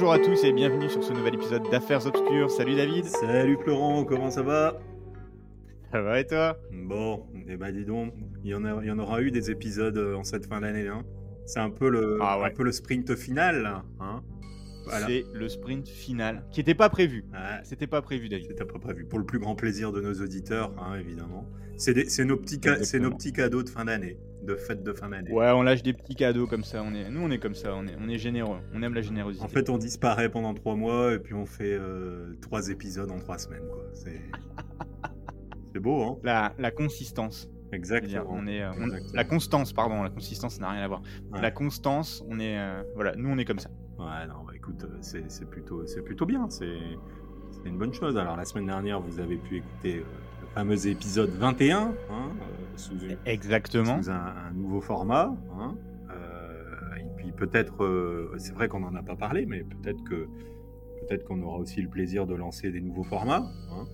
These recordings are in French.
Bonjour à tous et bienvenue sur ce nouvel épisode d'Affaires Obscures. Salut David. Salut Florent, comment ça va? Ça va et toi? Bon, et eh bah dis donc, il y, en a, il y en aura eu des épisodes euh, en cette fin d'année. Hein. C'est un peu le, Ah ouais. un peu le sprint final. là, Hein Voilà. C'est le sprint final qui n'était pas prévu. Ouais, C'était pas prévu David. C'était pas prévu. Pour le plus grand plaisir de nos auditeurs, hein, évidemment. C'est nos, petits nos cadeaux de fin d'année, de fête de fin d'année. Ouais, on lâche des petits cadeaux comme ça. On est, nous, on est comme ça. On est, on est généreux. On aime la générosité. En fait, on disparaît pendant trois mois et puis on fait euh, trois épisodes en trois semaines. C'est beau, hein la, la consistance. Exactement. on est, euh, on- Exactement. la constance, pardon. La consistance n'a rien à voir. Ouais. La constance, on est, euh, voilà, nous, on est comme ça. Ouais, non, bah écoute, euh, c'est c'est plutôt, c'est plutôt bien, c'est c'est une bonne chose. Alors, la semaine dernière, vous avez pu écouter euh, le fameux épisode 21, hein, euh, sous, une- Exactement. sous un, un nouveau format. hein, euh, et puis peut-être, c'est vrai qu'on n'en a pas parlé, mais peut-être que peut-être qu'on aura aussi le plaisir de lancer des nouveaux formats. hein,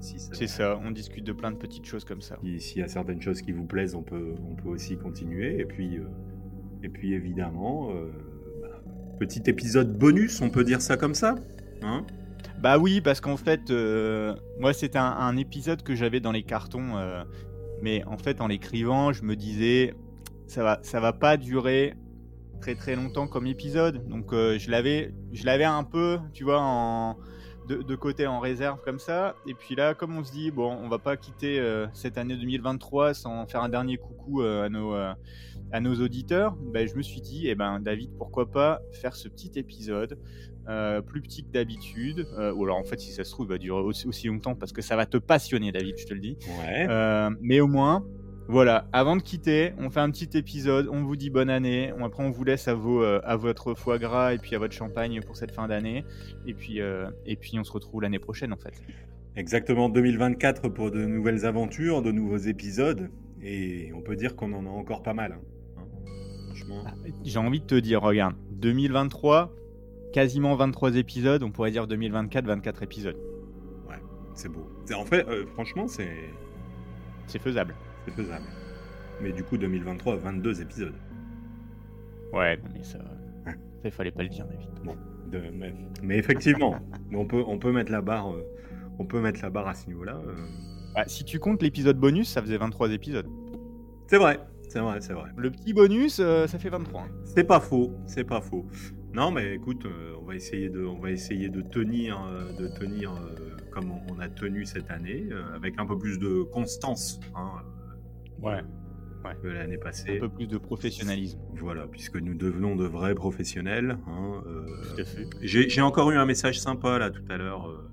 si ça- C'est ça. On discute de plein de petites choses comme ça. si- S'il y a certaines choses qui vous plaisent, on peut, on peut aussi continuer. Et puis, et puis évidemment, petit épisode bonus, on peut dire ça comme ça. Hein? Bah oui, parce qu'en fait, euh, moi, c'était un, épisode que j'avais dans les cartons, euh, mais en fait, en l'écrivant, je me disais, ça va, ça va pas durer très très longtemps comme épisode, donc euh, je l'avais, je l'avais un peu, tu vois, en de, de côté en réserve comme ça. Et puis là, comme on se dit, bon, on va pas quitter cette année 2023 sans faire un dernier coucou à nos à nos auditeurs, ben, je me suis dit, eh ben David, pourquoi pas faire ce petit épisode euh, plus petit que d'habitude. Euh, ou alors en fait, si ça se trouve, il va durer aussi, aussi longtemps parce que ça va te passionner, David, je te le dis. Ouais. Euh, mais au moins, voilà, avant de quitter, on fait un petit épisode, on vous dit bonne année, on- après on vous laisse à, vos, à votre foie gras et puis à votre champagne pour cette fin d'année. Et puis, et puis on se retrouve l'année prochaine en fait. Exactement 2024 pour de nouvelles aventures, de nouveaux épisodes. Et on peut dire qu'on en a encore pas mal. hein. Franchement. J'ai envie de te dire, regarde, 2023, quasiment 23 épisodes, on pourrait dire 2024, 24 épisodes. C'est beau. En fait, euh, franchement, c'est C'est faisable. c'est faisable. Mais du coup, 2023, 22 épisodes. Ouais, non, mais ça, Ouais. ça, il fallait pas le dire, David. De- mais, mais effectivement, on peut, on peut mettre la barre, euh, on peut mettre la barre à ce niveau-là. euh. Bah, si tu comptes l'épisode bonus, ça faisait 23 épisodes. C'est vrai, c'est vrai, c'est vrai. Le petit bonus, euh, ça fait 23. hein. C'est pas faux, c'est pas faux. Non, mais écoute, euh, on va essayer de, on va essayer de tenir, euh, de tenir euh, comme on, on a tenu cette année, euh, avec un peu plus de constance hein, Ouais. que l'année Un passée. peu plus de professionnalisme. Voilà, puisque nous devenons de vrais professionnels. hein, euh, Tout à fait. J'ai j'ai encore eu un message sympa là tout à l'heure euh,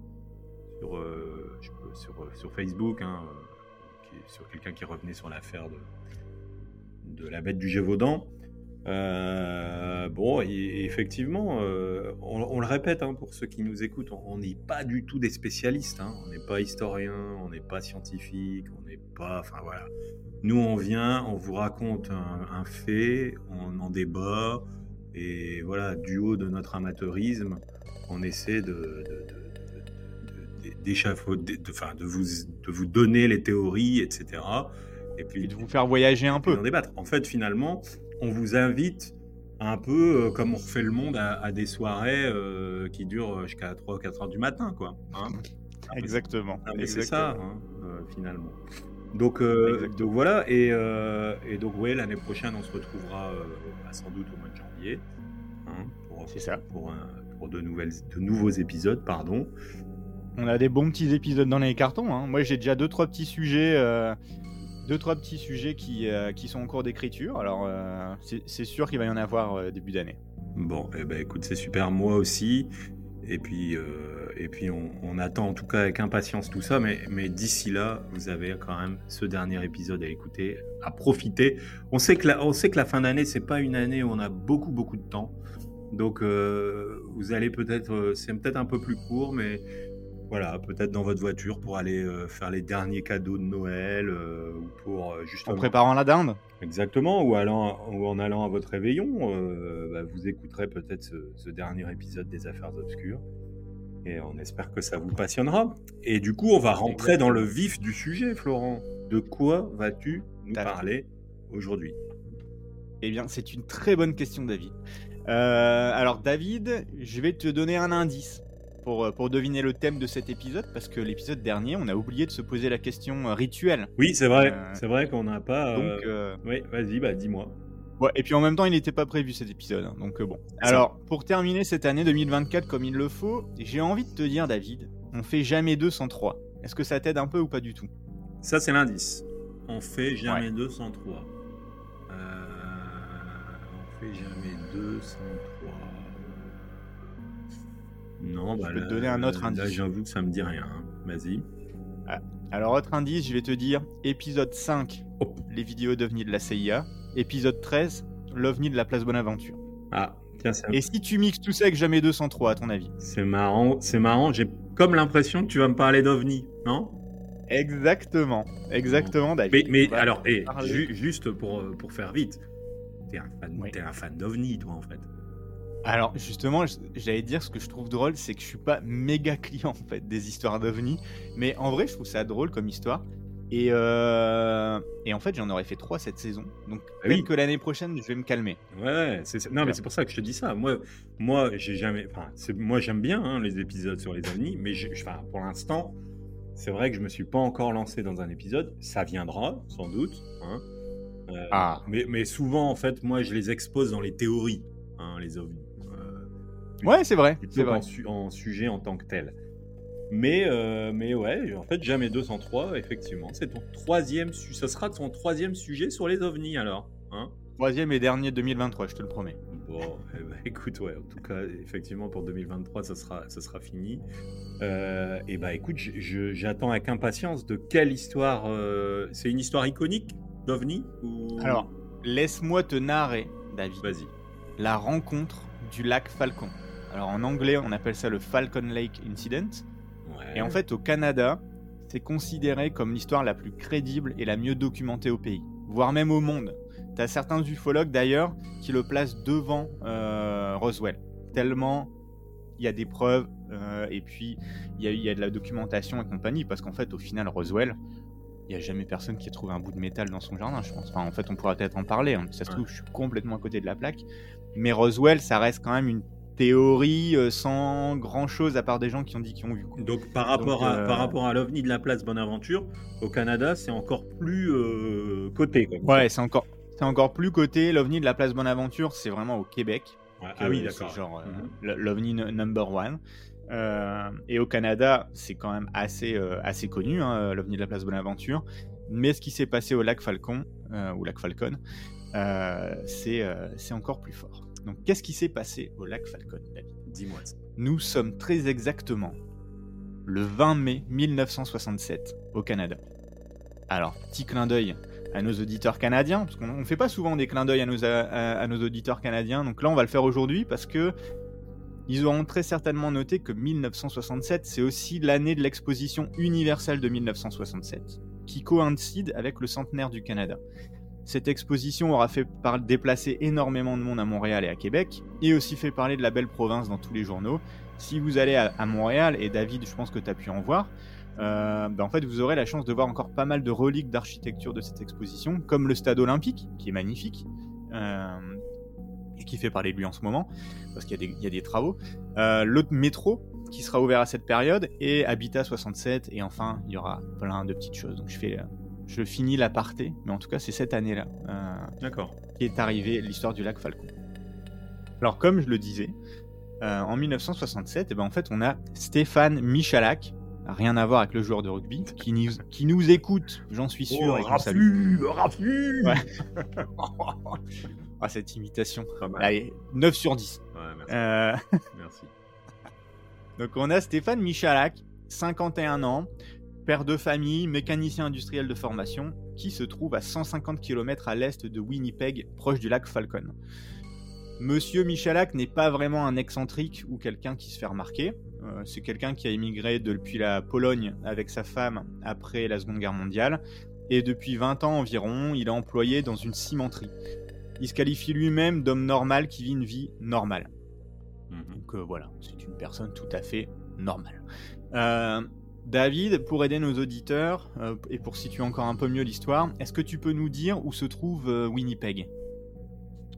sur, euh, sur, sur Facebook, hein, euh, qui sur quelqu'un qui revenait sur l'affaire de, de la bête du Gévaudan. Euh, bon, effectivement, euh, on, le répète hein, pour ceux qui nous écoutent, on n'est pas du tout des spécialistes. hein, on n'est pas historien, on n'est pas scientifique, on n'est pas. Enfin voilà. Nous, on vient, on vous raconte un, fait, on en débat, et voilà, du haut de notre amateurisme, on essaie de, de, vous, de vous donner les théories, etc. Et puis Et de vous faire voyager un peu. d'en débattre. En fait, finalement, on vous invite un peu euh, comme on refait le monde à, à des soirées euh, qui durent jusqu'à 3 ou 4 heures du matin, quoi. hein. Exactement. Ah, c'est ça, hein, euh, finalement. Donc, donc voilà, et, et donc ouais, l'année prochaine, on se retrouvera bah, sans doute au mois de janvier hein, pour, C'est ça. pour, un- pour de, nouvelles, de nouveaux épisodes, pardon. On a des bons petits épisodes dans les cartons. hein. Moi, j'ai déjà deux trois petits sujets, deux trois petits sujets qui, euh, qui sont en cours d'écriture. Alors, euh, c'est sûr qu'il va y en avoir euh, début d'année. Bon, eh ben écoute, c'est super, moi aussi. Et puis, et puis on, on attend en tout cas avec impatience tout ça, mais, mais d'ici là, vous avez quand même ce dernier épisode à écouter, à profiter. On sait que la, on sait que la fin d'année, c'est pas une année où on a beaucoup beaucoup de temps, donc vous allez peut-être, c'est peut-être un peu plus court, mais voilà, peut-être dans votre voiture pour aller euh, faire les derniers cadeaux de Noël euh, ou pour euh, En justement préparant la dinde. Exactement, ou, allant, ou en allant à votre réveillon, euh, bah, vous écouterez peut-être ce, ce dernier épisode des Affaires Obscures. Et on espère que ça vous passionnera. Et du coup, on va rentrer dans le vif du sujet, Florent. De quoi vas-tu nous parler aujourd'hui? Eh bien, c'est une très bonne question, David. Euh, alors David, je vais te donner un indice pour, euh, pour deviner le thème de cet épisode, parce que l'épisode dernier, on a oublié de se poser la question euh, rituelle. Oui, c'est vrai. Euh, C'est vrai qu'on n'a pas. Donc, euh, Oui, vas-y, bah dis-moi. ouais, et puis en même temps, il n'était pas prévu cet épisode, hein, donc bon. Alors, pour terminer cette année 2024 comme il le faut, j'ai envie de te dire, David, on fait jamais 2 sans 3. Est-ce que ça t'aide un peu ou pas du tout? Ça, c'est l'indice. On fait jamais Ouais. 203. Euh, on fait jamais 203. Non, bah Je te là- donner un autre Là, indice. j'avoue que ça me dit rien. Vas-y. Alors, autre indice, je vais te dire épisode 5, Oh. les vidéos d'OVNI de la CIA. Épisode 13, l'OVNI de la place Bonaventure. Ah, tiens, c'est Et si tu mixes tout ça avec jamais 203, à ton avis? C'est marrant. C'est marrant. J'ai comme l'impression que tu vas me parler d'OVNI, non? Exactement, exactement, David. mais alors, eh, ju- juste pour, euh, pour faire vite, t'es un fan, Oui. un fan d'OVNI, toi, en fait. Alors, justement, j'allais dire ce que je trouve drôle, c'est que je suis pas méga client en fait des histoires d'OVNI, mais en vrai, je trouve ça drôle comme histoire. Et, euh, et en fait, j'en aurais fait trois cette saison, donc Ah peut-être oui. que l'année prochaine, je vais me calmer. Ouais, non, mais c'est pour ça que je te dis ça. Moi, moi, j'ai jamais, enfin, moi, j'aime bien hein, les épisodes sur les ovnis, mais enfin, pour l'instant, c'est vrai que je me suis pas encore lancé dans un épisode. Ça viendra, sans doute. hein. Euh, Ah. mais, mais souvent, en fait, moi, je les expose dans les théories, hein, les ovnis. Ouais, c'est vrai, c'est vrai. su- en sujet en tant que tel. Mais, euh, mais ouais, en fait, jamais 203, effectivement. C'est ton troisième, su- ça sera ton troisième sujet sur les ovnis alors. Hein? Troisième et dernier 2023, je te le promets. Bon, eh ben, écoute, ouais, en tout cas, effectivement, pour 2023, ça sera, ça sera fini. Euh, et bah, écoute, j'attends avec impatience de quelle histoire. euh, c'est une histoire iconique d'OVNI ou... Alors, laisse-moi te narrer, David, vas-y. la rencontre du lac Falcon. Alors en anglais, on appelle ça le Falcon Lake Incident. Ouais. Et en fait, au Canada, c'est considéré comme l'histoire la plus crédible et la mieux documentée au pays, voire même au monde. T'as certains ufologues d'ailleurs qui le placent devant euh, Roswell, tellement il y a des preuves euh, et puis il y, a- il y a de la documentation et compagnie, parce qu'en fait, au final, Roswell, il n'y a jamais personne qui a trouvé un bout de métal dans son jardin, je pense. Enfin, en fait, on pourra peut-être en parler. hein. Ça se trouve, je suis complètement à côté de la plaque. Mais Roswell, ça reste quand même une théorie euh, sans grand-chose à part des gens qui ont dit qu'ils ont vu. quoi. Donc, par rapport, Donc, à, euh, par rapport à l'OVNI de la place Bonaventure, au Canada, c'est encore plus euh, coté. Ouais, c'est encore, c'est encore plus côté. L'OVNI de la place Bonaventure, c'est vraiment au Québec. Ouais, ah oui, d'accord. genre euh, Mhm. l'OVNI number one. Euh, et au Canada, c'est quand même assez, euh, assez connu, hein, l'OVNI de la place Bonaventure. Mais ce qui s'est passé au lac Falcon, euh, ou lac Falcon, c'est c'est encore plus fort. Donc, qu'est-ce qui s'est passé au lac Falcon, David Dis-moi. Nous sommes très exactement le 20 mai 1967 au Canada. Alors, petit clin d'œil à nos auditeurs canadiens, parce qu'on ne fait pas souvent des clins d'œil à nos, à, à nos auditeurs canadiens, donc là on va le faire aujourd'hui parce que ils auront très certainement noté que 1967 c'est aussi l'année de l'exposition universelle de 1967, qui coïncide avec le centenaire du Canada. Cette exposition aura fait déplacer énormément de monde à Montréal et à Québec, et aussi fait parler de la belle province dans tous les journaux. Si vous allez à, Montréal, et David, je pense que tu as pu en voir, euh, bah, en fait, vous aurez la chance de voir encore pas mal de reliques d'architecture de cette exposition, comme le stade olympique, qui est magnifique, euh, et qui fait parler de lui en ce moment, parce qu'il y, y a des travaux. Euh, L'autre métro, qui sera ouvert à cette période, et Habitat 67, et enfin, il y aura plein de petites choses. Donc je fais... je finis l'aparté, mais en tout cas, c'est cette année-là euh, D'accord. qui est arrivée l'histoire du lac Falcon. Alors, comme je le disais, euh, en 1967, eh ben, en fait, on a Stéphane Michalak, rien à voir avec le joueur de rugby, qui nous, qui nous écoute, j'en suis sûr, et qu'on salue. Rafu Ouais. Ah, cette imitation. Allez, 9 sur 10. Ouais, merci. Euh, merci. Donc on a Stéphane Michalak, 51 ans, père de famille, mécanicien industriel de formation, qui se trouve à 150 km à l'est de Winnipeg, proche du lac Falcon. Monsieur Michalak n'est pas vraiment un excentrique ou quelqu'un qui se fait remarquer. Euh, c'est quelqu'un qui a immigré depuis la Pologne avec sa femme après la Seconde Guerre mondiale. Et depuis 20 ans environ, il est employé dans une cimenterie. Il se qualifie lui-même d'homme normal qui vit une vie normale. Mhm. Donc euh, voilà, c'est une personne tout à fait normale. Euh, David, pour aider nos auditeurs euh, et pour situer encore un peu mieux l'histoire, est-ce que tu peux nous dire où se trouve euh, Winnipeg?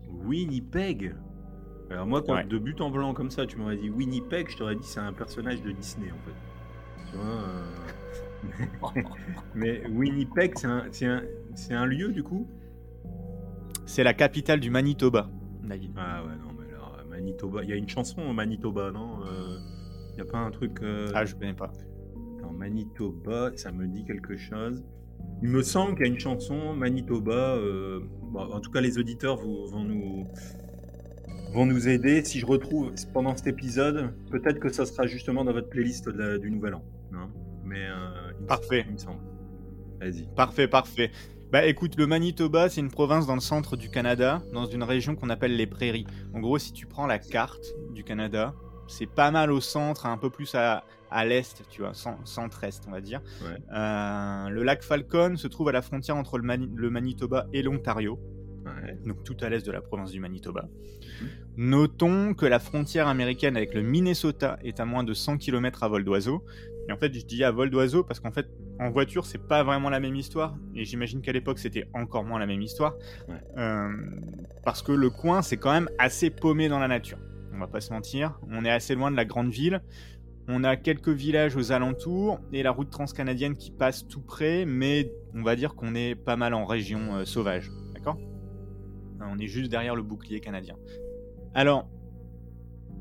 Winnipeg? Alors moi, quand Ouais. de but en blanc comme ça, tu m'aurais dit Winnipeg, je t'aurais dit c'est un personnage de Disney en fait. Tu vois euh, Mais Winnipeg, c'est un, lieu du coup? C'est la capitale du Manitoba, David. Ah ouais, non, mais alors, Manitoba, il y a une chanson au Manitoba, non? Il n'y a pas un truc. Ah, je connais pas. Manitoba, ça me dit quelque chose. Il me semble qu'il y a une chanson Manitoba. euh, bon, en tout cas, les auditeurs vous- vont nous vont nous aider. Si je retrouve pendant cet épisode, peut-être que ça sera justement dans votre playlist la- du Nouvel An. hein. Mais euh, il Parfait. il me semble. Vas-y. Parfait, parfait. Bah écoute, le Manitoba, c'est une province dans le centre du Canada, dans une région qu'on appelle les prairies. En gros, si tu prends la carte du Canada, c'est pas mal au centre, un peu plus à, à l'est, tu vois, cent- centre-est, on va dire. Ouais. Euh, le lac Falcon se trouve à la frontière entre le, Mani- le Manitoba et l'Ontario, Ouais. donc tout à l'est de la province du Manitoba. Notons que la frontière américaine avec le Minnesota est à moins de 100 km à vol d'oiseau. Et en fait, je dis à vol d'oiseau parce qu'en fait, en voiture, c'est pas vraiment la même histoire. Et j'imagine qu'à l'époque, c'était encore moins la même histoire. Ouais. Euh, parce que le coin, c'est quand même assez paumé dans la nature. On va pas se mentir. On est assez loin de la grande ville. On a quelques villages aux alentours et la route transcanadienne qui passe tout près, mais on va dire qu'on est pas mal en région euh, sauvage. D'accord? Euh, On est juste derrière le bouclier canadien. Alors,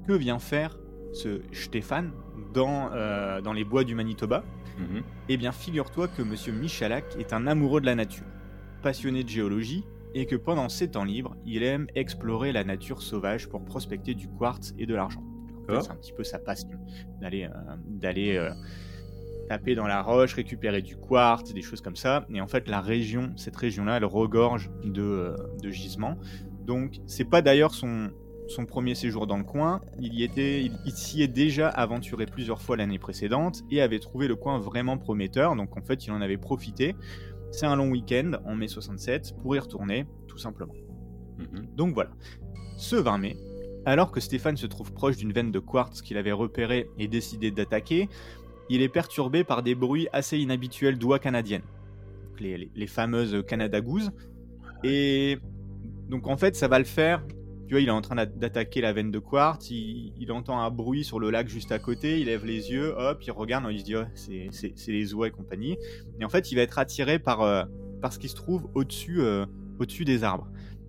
que vient faire ce Stéphane dans, euh, dans les bois du Manitoba? Mhm. Eh bien, figure-toi que Monsieur Michalak est un amoureux de la nature, passionné de géologie, et que pendant ses temps libres, il aime explorer la nature sauvage pour prospecter du quartz et de l'argent. Fait. C'est un petit peu sa passion, d'aller euh, d'aller euh, taper dans la roche, récupérer du quartz, des choses comme ça. Et en fait, la région, cette région-là, elle regorge de, euh, de gisements. Donc, c'est pas d'ailleurs son, son premier séjour dans le coin. Il y était, il, il s'y est déjà aventuré plusieurs fois l'année précédente et avait trouvé le coin vraiment prometteur. Donc, en fait, il en avait profité. C'est un long week-end en mai 67 pour y retourner, tout simplement. Mhm. Donc voilà. Ce 20 mai, alors que Stéphane se trouve proche d'une veine de quartz qu'il avait repérée et décidé d'attaquer, il est perturbé par des bruits assez inhabituels d'oies canadiennes. Les, fameuses Canada Goose. Et donc en fait, ça va le faire. Tu vois, il est en train d'a- d'attaquer la veine de quartz, il, entend un bruit sur le lac juste à côté, il lève les yeux, hop, il regarde, il se dit, oh, c'est- les oies et compagnie. Et en fait, il va être attiré par, euh, ce qui se trouve euh, au-dessus des arbres.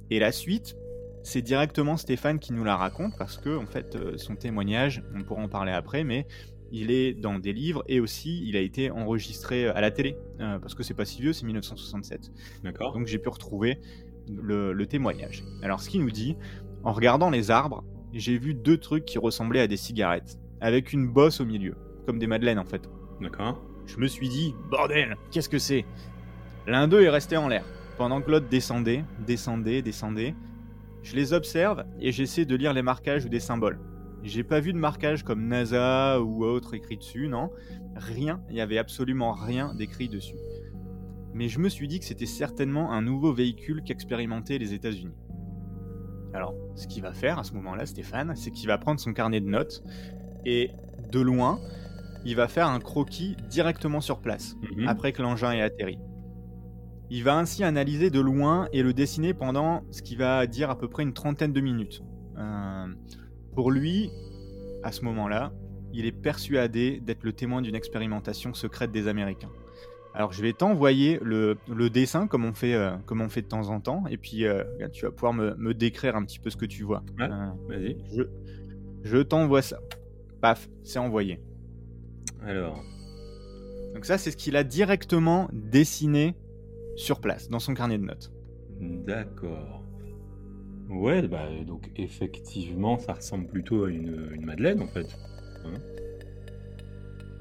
Et la suite, c'est directement Stéphane qui nous la raconte parce que en fait, euh, son témoignage, on pourra en parler après, mais il est dans des livres et aussi il a été enregistré à la télé euh, parce que c'est pas si vieux, c'est 1967. D'accord. Donc j'ai pu retrouver le, le témoignage. Alors ce qu'il nous dit, en regardant les arbres, j'ai vu deux trucs qui ressemblaient à des cigarettes, avec une bosse au milieu, comme des madeleines en fait. D'accord. Je me suis dit, bordel, qu'est-ce que c'est? L'un d'eux est resté en l'air, pendant que l'autre descendait, descendait, descendait. Je les observe et j'essaie de lire les marquages ou des symboles. J'ai pas vu de marquage comme NASA ou autre écrit dessus, non. Rien, il y avait absolument rien d'écrit dessus. Mais je me suis dit que c'était certainement un nouveau véhicule qu'expérimentaient les États-Unis. Alors, ce qu'il va faire à ce moment-là, Stéphane, c'est qu'il va prendre son carnet de notes et de loin, il va faire un croquis directement sur place, Mhm. après que l'engin ait atterri. Il va ainsi analyser de loin et le dessiner pendant ce qui va dire à peu près une trentaine de minutes. Euh, pour lui, à ce moment-là, il est persuadé d'être le témoin d'une expérimentation secrète des Américains. Alors je vais t'envoyer le, le dessin comme on, fait, euh, comme on fait de temps en temps, et puis euh, tu vas pouvoir me, me décrire un petit peu ce que tu vois. Ouais. Vas-y. je je t'envoie ça. Paf, c'est envoyé. Alors. Donc ça, c'est ce qu'il a directement dessiné sur place, dans son carnet de notes. D'accord. Ouais, bah, donc effectivement, ça ressemble plutôt à une, une madeleine en fait. Hein?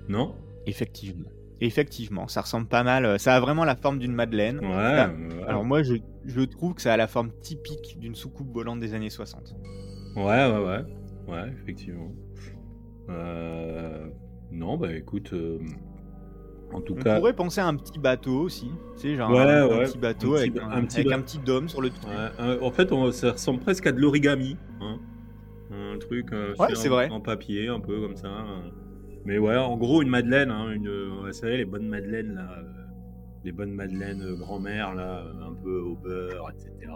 Non? Effectivement. Effectivement, ça ressemble pas mal. euh, Ça a vraiment la forme d'une madeleine. Ouais. Alors moi, je, je trouve que ça a la forme typique d'une soucoupe volante des années 60. Ouais, ouais, ouais. Ouais, effectivement. Euh, Non, bah écoute, euh, en tout On cas, pourrait penser à un petit bateau aussi. Tu sais, genre Ouais, un, ouais. petit bateau Un avec, un, un petit avec ba- un petit dôme sur le dessus. ouais, en fait, on- ça ressemble presque à de l'origami. hein. Un truc euh, fait en, vrai. en papier, un peu comme ça. euh. Mais ouais, en gros, une madeleine, hein, une, vous savez, les bonnes madeleines, là, euh, les bonnes madeleines euh, grand-mère, là, un peu au beurre, etc.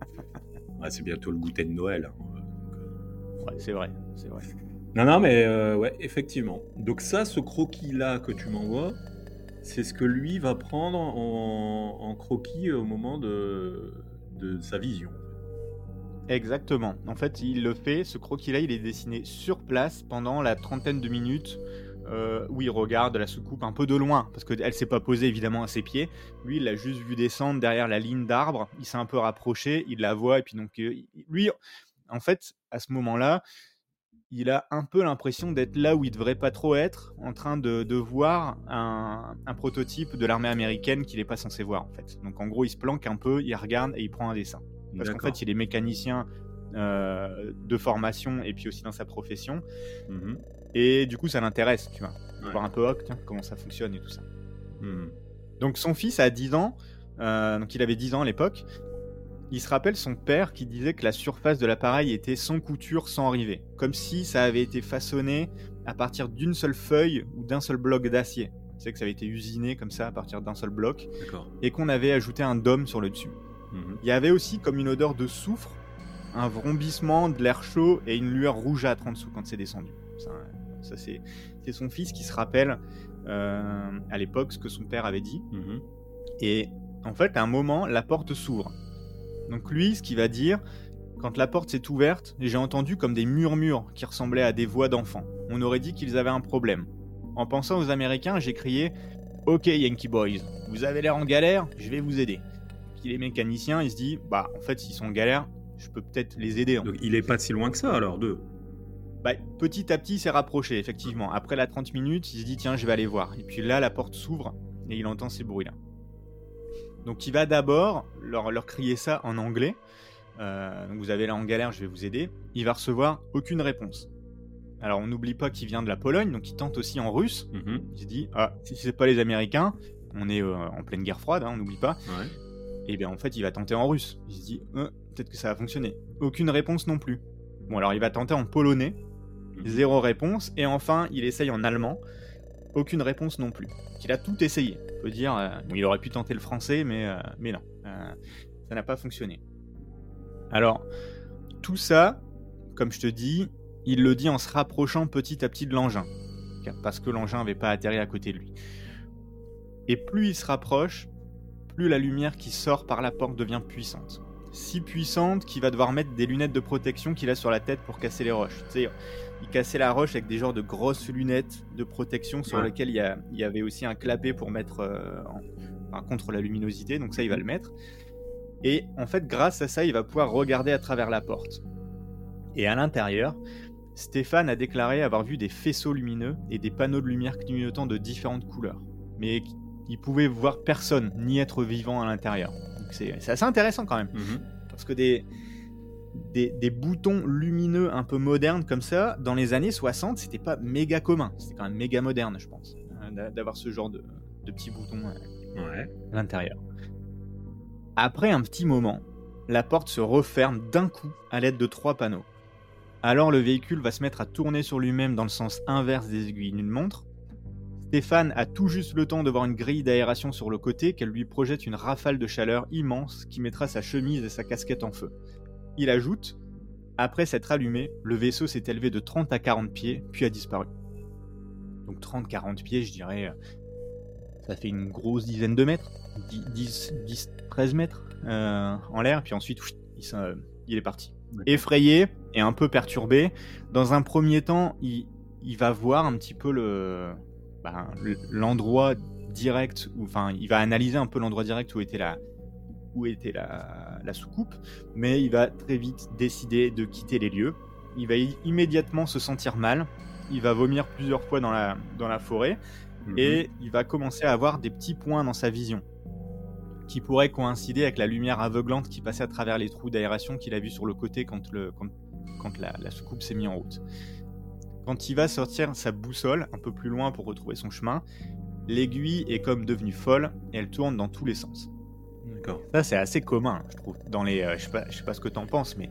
c'est bientôt le goûter de Noël. hein, donc, Ouais, c'est vrai, c'est vrai. Non, non, mais euh, ouais, effectivement. Donc ça, ce croquis-là que tu m'envoies, c'est ce que lui va prendre en, croquis au moment de, de sa vision. Exactement. En fait, il le fait, ce croquis-là, il est dessiné sur place pendant la trentaine de minutes euh, où il regarde la soucoupe un peu de loin, parce qu'elle s'est pas posée évidemment à ses pieds. Lui, il l'a juste vu descendre derrière la ligne d'arbre, il s'est un peu rapproché, il la voit, et puis donc, euh, lui, en fait, à ce moment-là, il a un peu l'impression d'être là où il devrait pas trop être, en train de, de voir un, un, prototype de l'armée américaine qu'il n'est pas censé voir, en fait. Donc en gros, il se planque un peu, il regarde et il prend un dessin. Parce qu'en fait, il est mécanicien euh, de formation et puis aussi dans sa profession. Mhm. Et du coup, ça l'intéresse, tu vois. Ouais. Voir un peu oh, tiens, comment ça fonctionne et tout ça. Mhm. Donc son fils a 10 ans, euh, donc il avait 10 ans à l'époque. Il se rappelle son père qui disait que la surface de l'appareil était sans couture, sans rivet. Comme si ça avait été façonné à partir d'une seule feuille ou d'un seul bloc d'acier. C'est que ça avait été usiné comme ça à partir d'un seul bloc. Et qu'on avait ajouté un dôme sur le dessus. Mhm. Il y avait aussi comme une odeur de soufre, un vrombissement, de l'air chaud et une lueur rougeâtre en dessous quand c'est descendu. Ça, ça c'est, c'est son fils qui se rappelle euh, à l'époque ce que son père avait dit. Mhm. Et en fait, à un moment, la porte s'ouvre. Donc lui, ce qu'il va dire, quand la porte s'est ouverte, j'ai entendu comme des murmures qui ressemblaient à des voix d'enfants. On aurait dit qu'ils avaient un problème. En pensant aux Américains, j'ai crié Ok Yankee Boys, vous avez l'air en galère, je vais vous aider. Puis les mécaniciens, il se dit Bah en fait, s'ils sont en galère, je peux peut-être les aider. en Donc il est pas si loin que ça alors, deux. bah, petit à petit, il s'est rapproché, effectivement. Après la 30 minutes, il se dit tiens, je vais aller voir. Et puis là, la porte s'ouvre et il entend ces bruits-là. Donc il va d'abord leur, leur crier ça en anglais. Euh, donc vous avez là en galère, je vais vous aider. Il va recevoir aucune réponse. Alors on n'oublie pas qu'il vient de la Pologne, donc il tente aussi en russe. Mhm. Il se dit ah, si c'est pas les Américains, on est euh, en pleine guerre froide, hein, on n'oublie pas. Ouais. Et bien en fait, il va tenter en russe. Il se dit Euh, peut-être que ça va fonctionner. Aucune réponse non plus. Bon alors il va tenter en polonais. Mhm. Zéro réponse. Et enfin, il essaye en allemand. Aucune réponse non plus. Il a tout essayé. Dire, euh, il aurait pu tenter le français, mais, euh, mais non. Euh, ça n'a pas fonctionné. Alors, tout ça, comme je te dis, il le dit en se rapprochant petit à petit de l'engin. Parce que l'engin n'avait pas atterri à côté de lui. Et plus il se rapproche, plus la lumière qui sort par la porte devient puissante. Si puissante qu'il va devoir mettre des lunettes de protection qu'il a sur la tête pour casser les roches. Il cassait la roche avec des genres de grosses lunettes de protection sur lesquelles il y, a- il y avait aussi un clapet pour mettre euh, en- enfin, contre la luminosité, donc ça il va le mettre. Et en fait, grâce à ça, il va pouvoir regarder à travers la porte. Et à l'intérieur, Stéphane a déclaré avoir vu des faisceaux lumineux et des panneaux de lumière clignotants de différentes couleurs. Mais il pouvait voir personne, ni être vivant à l'intérieur. C'est assez intéressant quand même. Mhm. Parce que des, des, des boutons lumineux un peu modernes comme ça, dans les années 60, c'était pas méga commun. C'était quand même méga moderne, je pense, hein, d'a- d'avoir ce genre de, de petits boutons euh, Ouais. à l'intérieur. Après un petit moment, la porte se referme d'un coup à l'aide de trois panneaux. Alors le véhicule va se mettre à tourner sur lui-même dans le sens inverse des aiguilles d'une montre. Stéphane a tout juste le temps de voir une grille d'aération sur le côté qu'elle lui projette une rafale de chaleur immense qui mettra sa chemise et sa casquette en feu. Il ajoute Après s'être allumé, le vaisseau s'est élevé de 30 à 40 pieds, puis a disparu. Donc 30-40 pieds, je dirais, euh, ça fait une grosse dizaine de mètres, 10, 10, 10, 13 mètres euh, en l'air, puis ensuite, chut, il, est parti. Effrayé et un peu perturbé, dans un premier temps, il, il va voir un petit peu le, ben, l- l'endroit direct, où, enfin, il va analyser un peu l'endroit direct où était la, où était la, la soucoupe, mais il va très vite décider de quitter les lieux. Il va immédiatement se sentir mal, il va vomir plusieurs fois dans la, dans la forêt, Mhm. et il va commencer à avoir des petits points dans sa vision qui pourraient coïncider avec la lumière aveuglante qui passait à travers les trous d'aération qu'il a vu sur le côté quand, le, quand, quand la, la soucoupe s'est mise en route. Quand il va sortir sa boussole un peu plus loin pour retrouver son chemin, l'aiguille est comme devenue folle et elle tourne dans tous les sens. D'accord. Ça, c'est assez commun, je trouve. Dans les, euh, je sais pas, je sais pas ce que t'en penses, mais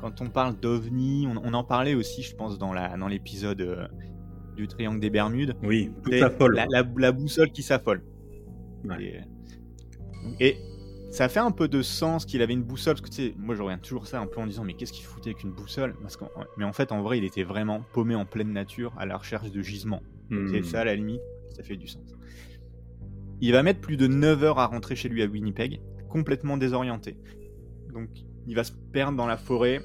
quand on parle d'ovni, on, on en parlait aussi, je pense, dans la, dans l'épisode euh, du triangle des Bermudes. Oui, tout C'est. La, la- la boussole qui s'affole. Ouais. Et, et ça fait un peu de sens qu'il avait une boussole, parce que tu sais, moi je regarde toujours ça un peu en disant mais qu'est-ce qu'il foutait avec une boussole? Parce Mais en fait, en vrai, il était vraiment paumé en pleine nature à la recherche de gisements. C'est hmm. ça, à la limite, ça fait du sens. Il va mettre plus de 9 heures à rentrer chez lui à Winnipeg, complètement désorienté. Donc, il va se perdre dans la forêt.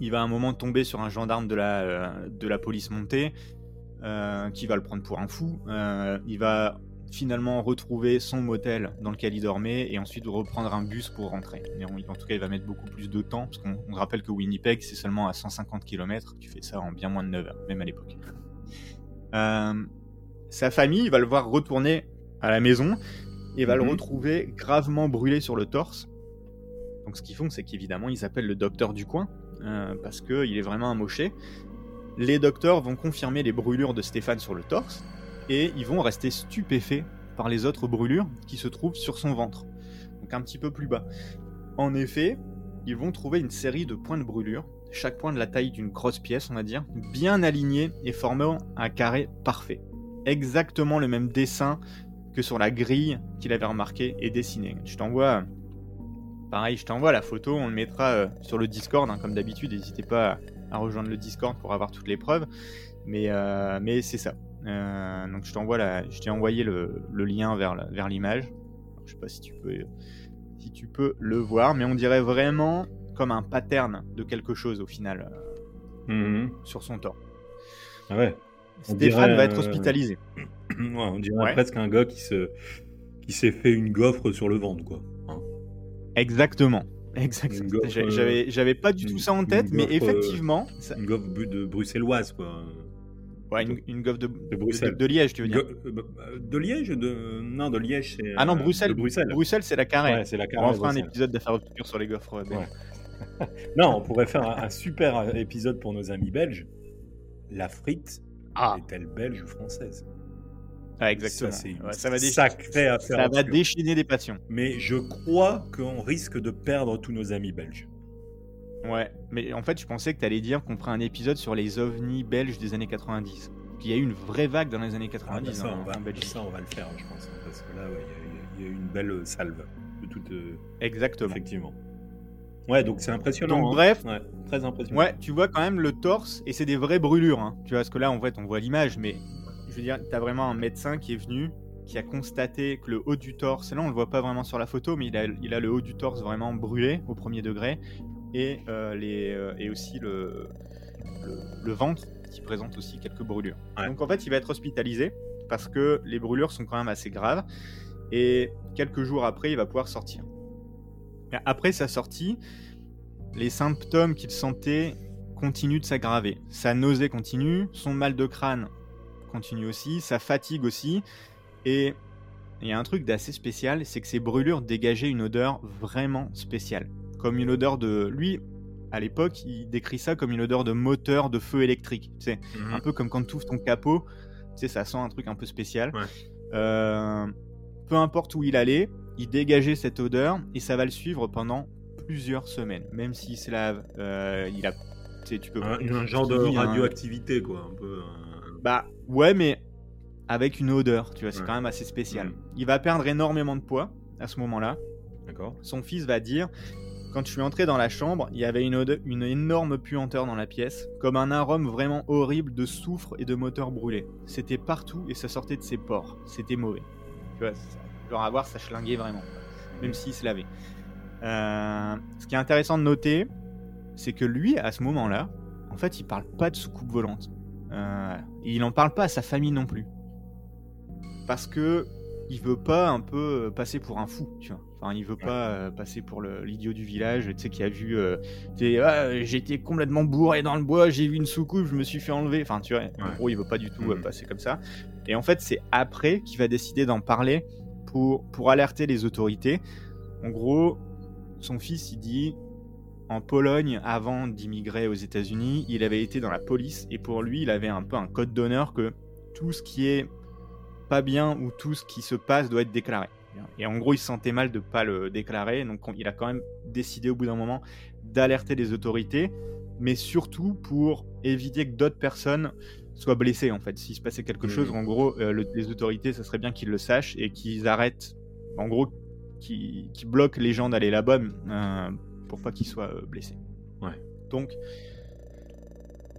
Il va à un moment tomber sur un gendarme de la, euh, de la police montée, euh, qui va le prendre pour un fou. Euh, il va finalement retrouver son motel dans lequel il dormait et ensuite reprendre un bus pour rentrer. en tout cas, il va mettre beaucoup plus de temps parce qu'on rappelle que Winnipeg, c'est seulement à 150 km. Tu fais ça en bien moins de 9 heures, même à l'époque. Sa famille va le voir retourner à la maison et va le mhm. retrouver gravement brûlé sur le torse. Donc, ce qu'ils font, c'est qu'évidemment, ils appellent le docteur du coin euh, parce qu'il est vraiment amoché. Les docteurs vont confirmer les brûlures de Stéphane sur le torse et ils vont rester stupéfaits par les autres brûlures qui se trouvent sur son ventre, donc un petit peu plus bas. En effet, ils vont trouver une série de points de brûlure, chaque point de la taille d'une grosse pièce, on va dire, bien alignés et formant un carré parfait. Exactement le même dessin que sur la grille qu'il avait remarqué et dessiné. Je t'envoie, pareil, je t'envoie la photo, on le mettra euh, sur le Discord, hein, comme d'habitude, n'hésitez pas à, rejoindre le Discord pour avoir toutes les preuves. Mais, euh, mais c'est ça. Euh, donc je t'envoie la, je t'ai envoyé le, lien vers, vers l'image. Je sais pas si tu peux, si tu peux le voir, mais on dirait vraiment comme un pattern de quelque chose au final euh, mhm. sur son torse. Ah ouais. Stéphane va être hospitalisé. on dirait presque un gars qui se, qui s'est fait une gaufre sur le ventre, quoi. Hein. Exactement. Exactement. J'avais, j'avais pas du tout ça en tête, mais effectivement. Une gaufre de bruxelloise, quoi. Ouais, une, une de, de, de, Liège, tu veux dire euh, bah, De Liège de... Non, de Liège, c'est. Ah non, euh, Bruxelles. Bruxelles, Bruxelles c'est la carrée. Ouais, c'est la carré, On fera un épisode d'affaires obscures sur les gaufres non, on pourrait faire un, super épisode pour nos amis belges. La frite ah. est-elle belge ou française? Ah, exactement. Ça, ouais, ça va sacré affaire. Ça va déchaîner des passions. Mais je crois qu'on risque de perdre tous nos amis belges. Ouais, mais en fait, je pensais que tu allais dire qu'on ferait un épisode sur les ovnis belges des années 90. Qu'il y a eu une vraie vague dans les années 90 ah, ça, on va, Ça, on va le faire, je pense. Hein, parce que là, il y, a eu une belle salve de toute. Euh, Exactement. Effectivement. Ouais, donc c'est impressionnant. Donc, hein. bref, très impressionnant. Ouais, tu vois quand même le torse et c'est des vraies brûlures. Hein. Tu vois, parce que là, en fait, on voit l'image, mais je veux dire, tu as vraiment un médecin qui est venu, qui a constaté que le haut du torse, là on le voit pas vraiment sur la photo, mais il a, il a le haut du torse vraiment brûlé au premier degré et, euh, les, euh, et aussi le, le, ventre qui présente aussi quelques brûlures. Donc en fait, il va être hospitalisé parce que les brûlures sont quand même assez graves et quelques jours après, il va pouvoir sortir. Après sa sortie, les symptômes qu'il sentait continuent de s'aggraver. Sa nausée continue, son mal de crâne continue aussi, sa fatigue aussi, et il y a un truc d'assez spécial, c'est que ces brûlures dégageaient une odeur vraiment spéciale comme une odeur de. Lui, à l'époque, il décrit ça comme une odeur de moteur de feu électrique. Tu sais, mhm. un peu comme quand tu ouvres ton capot, tu sais, ça sent un truc un peu spécial. Euh, peu importe où il allait, il dégageait cette odeur et ça va le suivre pendant plusieurs semaines, même s'il se lave. Euh, il a, tu sais, tu peux. Un, un genre de radioactivité, quoi, un peu. Bah ouais, mais avec une odeur, tu vois, c'est quand même assez spécial. Il va perdre énormément de poids à ce moment-là. D'accord. Son fils va dire quand je suis entré dans la chambre, il y avait une, une énorme puanteur dans la pièce, comme un arôme vraiment horrible de soufre et de moteur brûlé. C'était partout et ça sortait de ses pores. C'était mauvais. Tu vois, genre à voir, ça schlinguait vraiment, même s'il se lavait. Euh, ce qui est intéressant de noter, c'est que lui, à ce moment-là, en fait, il parle pas de soucoupe volante. Euh, et il en parle pas à sa famille non plus. Parce que il veut pas un peu passer pour un fou, tu vois. Enfin, il veut pas euh, passer pour l'idiot du village, tu sais, qui a vu. Euh, ah, j'étais complètement bourré dans le bois, j'ai vu une soucoupe, je me suis fait enlever. Enfin, tu vois, en gros, il veut pas du tout euh, mm. passer comme ça. Et en fait, c'est après qu'il va décider d'en parler pour, alerter les autorités. En gros, son fils, il dit en Pologne, avant d'immigrer aux États-Unis, il avait été dans la police et pour lui, il avait un peu un code d'honneur que tout ce qui est pas bien ou tout ce qui se passe doit être déclaré. Et en gros, il se sentait mal de ne pas le déclarer, donc il a quand même décidé au bout d'un moment d'alerter les autorités, mais surtout pour éviter que d'autres personnes soient blessées en fait. S'il se passait quelque chose, en gros, euh, les autorités, ça serait bien qu'ils le sachent et qu'ils arrêtent, en gros, qui, qui bloque les gens d'aller là-bas euh, pour pas qu'ils soient euh, blessés. Ouais. Donc,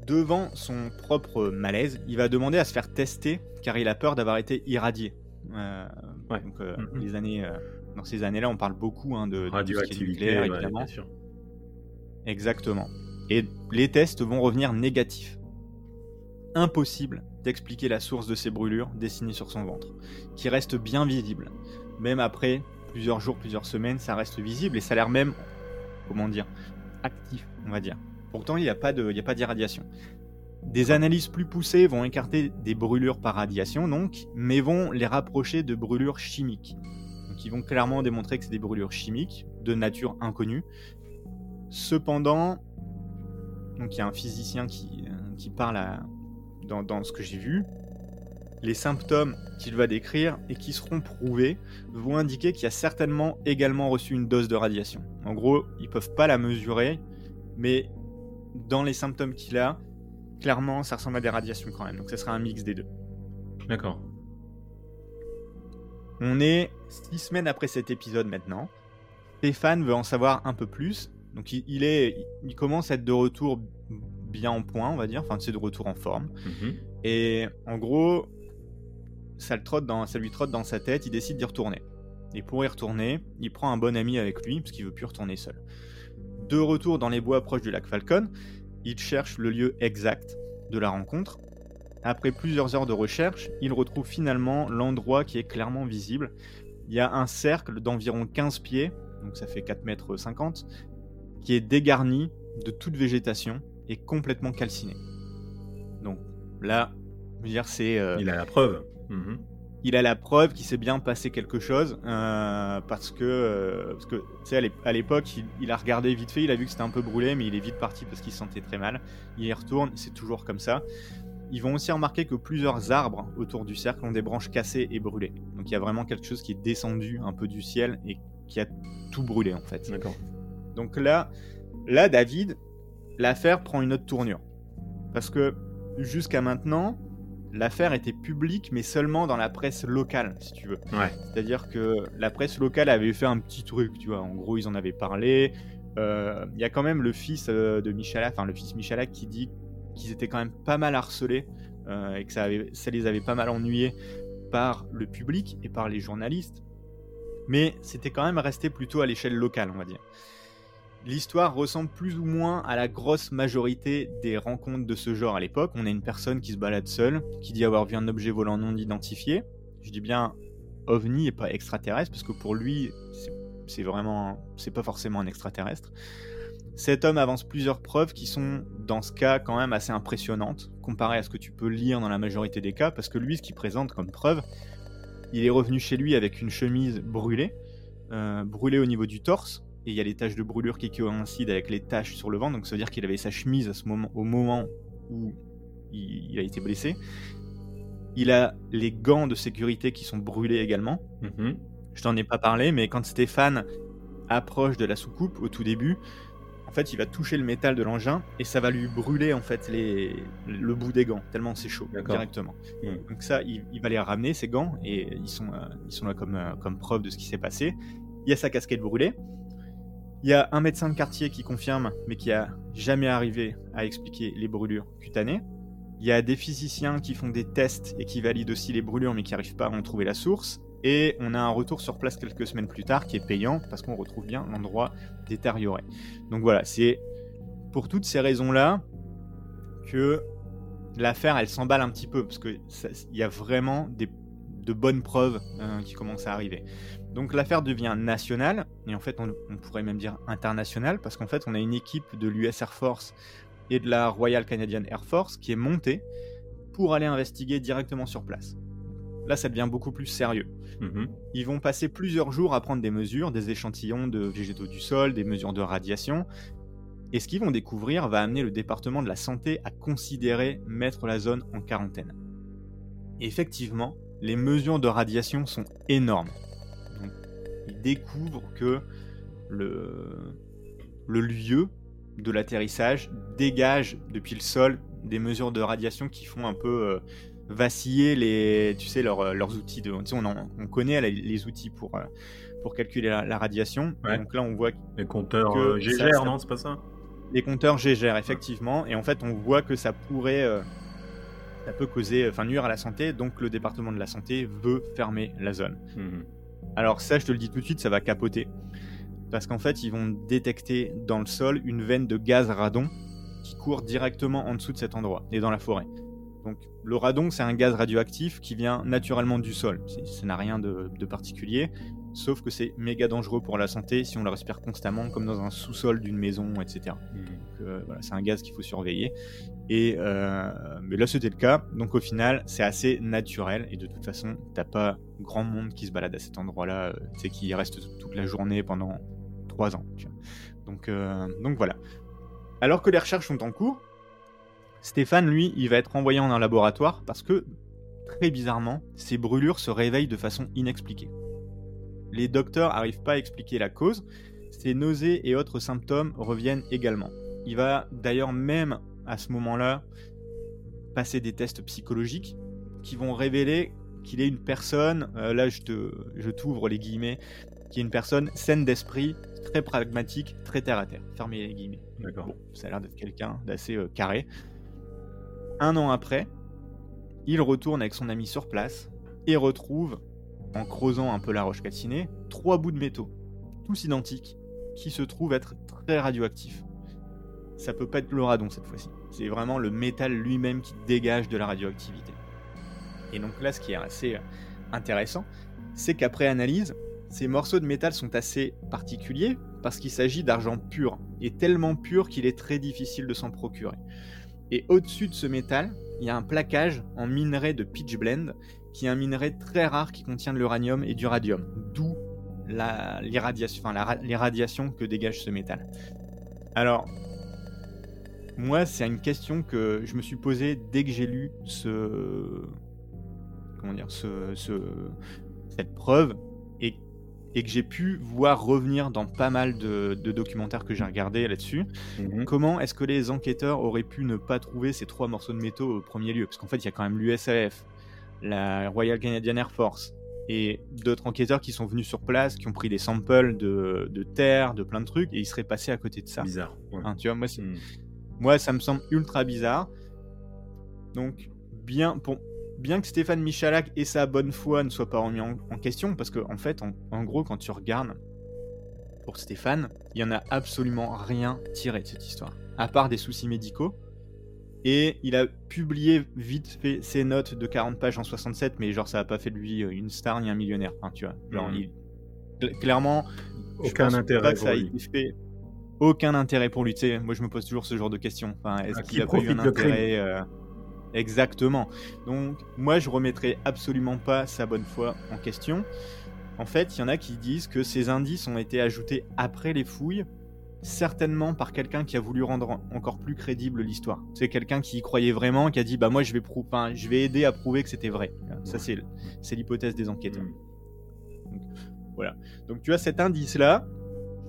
devant son propre malaise, il va demander à se faire tester car il a peur d'avoir été irradié. Euh, Ouais. Donc, euh, Mhm. les années, dans ces années-là, on parle beaucoup hein, de, Radioactivité, nucléaire, ouais, évidemment. bien sûr. Exactement. Et les tests vont revenir négatifs. Impossible d'expliquer la source de ces brûlures dessinées sur son ventre, qui restent bien visibles. Même après plusieurs jours, plusieurs semaines, ça reste visible et ça a l'air même, comment dire, actif, on va dire. Pourtant, il n'y a pas d'irradiation. Des analyses plus poussées vont écarter des brûlures par radiation, donc, mais vont les rapprocher de brûlures chimiques. Donc, ils vont clairement démontrer que c'est des brûlures chimiques de nature inconnue. Cependant, donc il y a un physicien qui, euh, qui parle à- dans, dans ce que j'ai vu. Les symptômes qu'il va décrire et qui seront prouvés vont indiquer qu'il y a certainement également reçu une dose de radiation. En gros, ils peuvent pas la mesurer, mais dans les symptômes qu'il a, clairement, ça ressemble à des radiations quand même. Donc, ce sera un mix des deux. D'accord. On est six semaines après cet épisode maintenant. Stéphane veut en savoir un peu plus. Donc il, il est, il commence à être de retour bien en point, on va dire. Enfin, c'est de retour en forme. Mhm. Et en gros, ça, le trotte dans, ça lui trotte dans sa tête. Il décide d'y retourner. Et pour y retourner, il prend un bon ami avec lui parce qu'il veut plus retourner seul. De retour dans les bois proches du lac Falcon, il cherche le lieu exact de la rencontre. Après plusieurs heures de recherche, il retrouve finalement l'endroit qui est clairement visible. Il y a un cercle d'environ 15 pieds, donc ça fait 4 mètres 50, qui est dégarni de toute végétation complètement calciné. Donc là, je veux dire, c'est. euh, Il a la preuve. Mhm. il a la preuve qu'il s'est bien passé quelque chose euh, parce que euh, parce que tu sais à l'ép- à l'époque il, il a regardé vite fait il a vu que c'était un peu brûlé mais il est vite parti parce qu'il se sentait très mal il y retourne c'est toujours comme ça ils vont aussi remarquer que plusieurs arbres autour du cercle ont des branches cassées et brûlées donc il y a vraiment quelque chose qui est descendu un peu du ciel et qui a tout brûlé en fait D'accord. donc là, là, David, l'affaire prend une autre tournure. Parce que jusqu'à maintenant, l'affaire était publique, mais seulement dans la presse locale, si tu veux. Ouais. C'est-à-dire que la presse locale avait fait un petit truc, tu vois. En gros, ils en avaient parlé. Euh, Il y a quand même le fils euh, de Michalak, enfin le fils Michalak, qui dit qu'ils étaient quand même pas mal harcelés euh, et que ça, avait- ça les avait pas mal ennuyés par le public et par les journalistes. Mais c'était quand même resté plutôt à l'échelle locale, on va dire. L'histoire ressemble plus ou moins à la grosse majorité des rencontres de ce genre à l'époque. On a une personne qui se balade seule, qui dit avoir vu un objet volant non identifié. Je dis bien ovni et pas extraterrestre, parce que pour lui, c'est- vraiment, c'est pas forcément un extraterrestre. Cet homme avance plusieurs preuves qui sont, dans ce cas, quand même assez impressionnantes, comparées à ce que tu peux lire dans la majorité des cas, parce que lui, ce qu'il présente comme preuve, il est revenu chez lui avec une chemise brûlée, euh, brûlée au niveau du torse, et il y a les taches de brûlure qui coïncident avec les taches sur le ventre, donc ça veut dire qu'il avait sa chemise à ce moment, au moment où il, il a été blessé. Il a les gants de sécurité qui sont brûlés également. Mhm. Je t'en ai pas parlé, mais quand Stéphane approche de la soucoupe au tout début, en fait, il va toucher le métal de l'engin et ça va lui brûler en fait les, le bout des gants tellement c'est chaud D'accord. directement. Mm. Donc ça, il, il va les ramener ces gants et ils sont euh, ils sont là comme euh, comme preuve de ce qui s'est passé. Il y a sa casquette brûlée. Il y a un médecin de quartier qui confirme, mais qui a jamais arrivé à expliquer les brûlures cutanées. Il y a des physiciens qui font des tests et qui valident aussi les brûlures, mais qui n'arrivent pas à en trouver la source. Et on a un retour sur place quelques semaines plus tard qui est payant parce qu'on retrouve bien l'endroit détérioré. Donc voilà, c'est pour toutes ces raisons-là que l'affaire elle s'emballe un petit peu parce que ça- il y a vraiment de bonnes preuves euh, qui commencent à arriver. Donc l'affaire devient nationale et en fait on, on pourrait même dire internationale parce qu'en fait on a une équipe de l'US Air Force et de la Royal Canadian Air Force qui est montée pour aller investiguer directement sur place. Là ça devient beaucoup plus sérieux. Mhm. Ils vont passer plusieurs jours à prendre des mesures, des échantillons de végétaux du sol, des mesures de radiation. Et ce qu'ils vont découvrir va amener le département de la santé à considérer mettre la zone en quarantaine. Et effectivement, les mesures de radiation sont énormes. Donc, ils découvrent que le, le lieu de l'atterrissage dégage depuis le sol des mesures de radiation qui font un peu, euh, vaciller les, tu sais, leurs, leurs outils de. Tu sais, on, en- on connaît les, les outils pour, euh, pour calculer la, la radiation. Ouais. Donc là, on voit Les compteurs Que euh, ça- non, c'est pas ça? Les compteurs GGR, effectivement. Et en fait, on voit que ça pourrait. euh, ça peut causer, enfin nuire à la santé, donc le département de la santé veut fermer la zone. Mhm. Alors ça, je te le dis tout de suite, ça va capoter. Parce qu'en fait, ils vont détecter dans le sol une veine de gaz radon qui court directement en dessous de cet endroit et dans la forêt. Donc le radon, c'est un gaz radioactif qui vient naturellement du sol. Ça n'a rien de particulier, sauf que c'est méga dangereux pour la santé si on le respire constamment, comme dans un sous-sol d'une maison, etc. Mhm. Donc, euh, voilà, c'est un gaz qu'il faut surveiller. Et euh, mais là, c'était le cas. Donc au final, c'est assez naturel. Et de toute façon, t'as pas grand monde qui se balade à cet endroit-là, euh, tu sais, qui reste toute la journée pendant trois ans. tu vois. Donc, euh, donc voilà. Alors que les recherches sont en cours, Stéphane, lui, il va être envoyé en un laboratoire parce que, très bizarrement, ses brûlures se réveillent de façon inexpliquée. Les docteurs n'arrivent pas à expliquer la cause, ses nausées et autres symptômes reviennent également. Il va d'ailleurs même à ce moment-là passer des tests psychologiques qui vont révéler qu'il est une personne, euh, là je te, je t'ouvre les guillemets, qui est une personne saine d'esprit, très pragmatique, très terre à terre. Fermez les guillemets. D'accord. Bon, ça a l'air d'être quelqu'un d'assez euh, carré. Un an après, il retourne avec son ami sur place et retrouve, en creusant un peu la roche calcinée, trois bouts de métaux, tous identiques, qui se trouvent être très radioactifs. Ça peut pas être le radon cette fois-ci. C'est vraiment le métal lui-même qui dégage de la radioactivité. Et donc là, ce qui est assez euh, intéressant, c'est qu'après analyse, ces morceaux de métal sont assez particuliers parce qu'il s'agit d'argent pur, et tellement pur qu'il est très difficile de s'en procurer. Et au-dessus de ce métal, il y a un plaquage en minerai de pitch blende, qui est un minerai très rare qui contient de l'uranium et du radium, d'où la, l'irradiation, enfin, la ra- les radiations que dégage ce métal. Alors, moi, c'est une question que je me suis posée dès que j'ai lu ce, comment dire, ce, ce- cette preuve et, et que j'ai pu voir revenir dans pas mal de, de documentaires que j'ai regardés là-dessus. Mhm. Comment est-ce que les enquêteurs auraient pu ne pas trouver ces trois morceaux de métaux au premier lieu? Parce qu'en fait, il y a quand même l'USAF, la Royal Canadian Air Force et d'autres enquêteurs qui sont venus sur place, qui ont pris des samples de, de terre, de plein de trucs, et ils seraient passés à côté de ça. Bizarre. ouais. Hein, tu vois, moi, Mhm. moi, ça me semble ultra bizarre. Donc, bien, pour, bien que Stéphane Michalak et sa bonne foi ne soient pas remis en, en question, parce que en fait, en, en gros, quand tu regardes pour Stéphane, il y en a absolument rien tiré de cette histoire, à part des soucis médicaux. Et il a publié vite fait ses notes de 40 pages en 67, mais genre ça a pas fait de lui euh, une star ni un millionnaire. Enfin, tu vois, genre, Mhm. il- cl- clairement, Aucun intérêt pas que ça pour a lui. été fait. Aucun intérêt pour lui. Tu sais, moi, je me pose toujours ce genre de questions. Enfin, est-ce À qu'il qui a pas eu un intérêt euh, Exactement. Donc, moi, je remettrai absolument pas sa bonne foi en question. En fait, il y en a qui disent que ces indices ont été ajoutés après les fouilles, certainement par quelqu'un qui a voulu rendre en- encore plus crédible l'histoire. C'est quelqu'un qui y croyait vraiment, qui a dit bah moi je vais prou- je vais aider à prouver que c'était vrai. Ça c'est c'est l'hypothèse des enquêteurs. Mhm. Voilà. Donc tu as cet indice-là.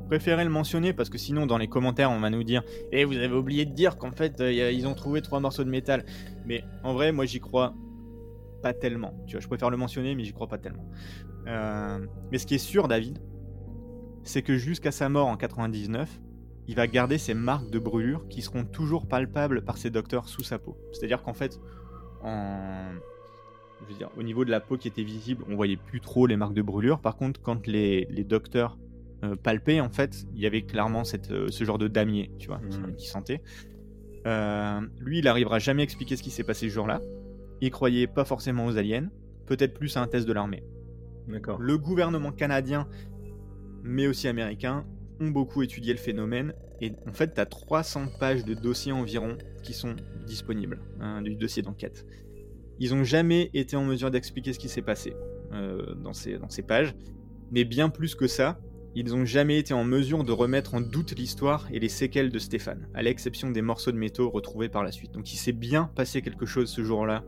Je préférais le mentionner parce que sinon, dans les commentaires, on va nous dire Eh, vous avez oublié de dire qu'en fait, euh, ils ont trouvé trois morceaux de métal. Mais en vrai, moi, j'y crois pas tellement. Tu vois, je préfère le mentionner, mais j'y crois pas tellement. Euh, Mais ce qui est sûr, David, c'est que jusqu'à sa mort en 99, il va garder ces marques de brûlure qui seront toujours palpables par ses docteurs sous sa peau. C'est-à-dire qu'en fait, en je veux dire, au niveau de la peau qui était visible, on voyait plus trop les marques de brûlure. Par contre, quand les, les docteurs euh, palpaient, en fait, il y avait clairement cette, euh, ce genre de damier, tu vois, Mhm. qui sentait. Euh, lui, il arrivera jamais à expliquer ce qui s'est passé ce jour-là. Il croyait pas forcément aux aliens, peut-être plus à un test de l'armée. D'accord. Le gouvernement canadien, mais aussi américain, ont beaucoup étudié le phénomène. Et en fait, tu as 300 pages de dossiers environ qui sont disponibles, hein, du dossier d'enquête. Ils n'ont jamais été en mesure d'expliquer ce qui s'est passé euh, dans, ces, dans ces pages. Mais bien plus que ça, ils n'ont jamais été en mesure de remettre en doute l'histoire et les séquelles de Stéphane, à l'exception des morceaux de métaux retrouvés par la suite. Donc il s'est bien passé quelque chose ce jour-là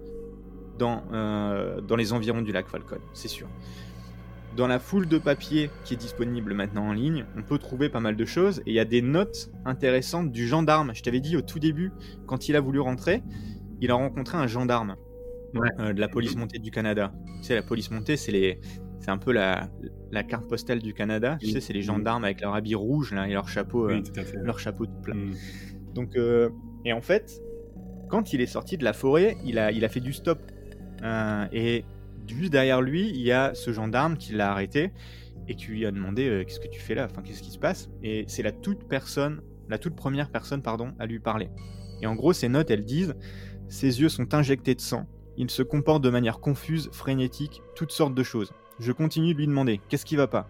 dans, euh, dans les environs du lac Falcon, c'est sûr. Dans la foule de papier qui est disponible maintenant en ligne, on peut trouver pas mal de choses et il y a des notes intéressantes du gendarme. Je t'avais dit au tout début, quand il a voulu rentrer, il a rencontré un gendarme de la police montée du Canada. Tu sais, la police montée, c'est les, c'est un peu la, la carte postale du Canada. Tu sais, c'est les gendarmes avec leur habit rouge là, et leur chapeau, leur chapeau tout plat. Mm. Donc, et en fait, quand il est sorti de la forêt, il a, il a fait du stop. et juste derrière lui, il y a ce gendarme qui l'a arrêté et qui lui a demandé euh, qu'est-ce que tu fais là, enfin qu'est-ce qui se passe? Et c'est la toute personne, la toute première personne pardon, à lui parler. Et en gros, ces notes, elles disent ses yeux sont injectés de sang. Il se comporte de manière confuse, frénétique, toutes sortes de choses. Je continue de lui demander qu'est-ce qui va pas.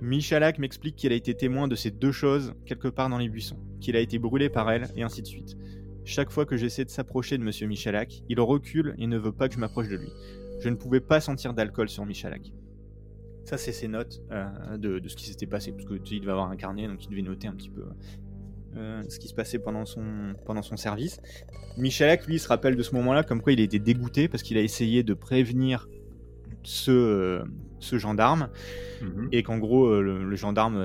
Michalak m'explique qu'il a été témoin de ces deux choses quelque part dans les buissons, qu'il a été brûlé par elle, et ainsi de suite. Chaque fois que j'essaie de s'approcher de Monsieur Michalak, il recule et ne veut pas que je m'approche de lui. Je ne pouvais pas sentir d'alcool sur Michalak. Ça, c'est ses notes euh, de, ce qui s'était passé, parce que tu devait avoir un carnet, donc il devait noter un petit peu euh, ce qui se passait pendant son, pendant son service. Michalak, lui, se rappelle de ce moment-là comme quoi il était dégoûté parce qu'il a essayé de prévenir ce, euh, ce gendarme mhm. et qu'en gros, le, gendarme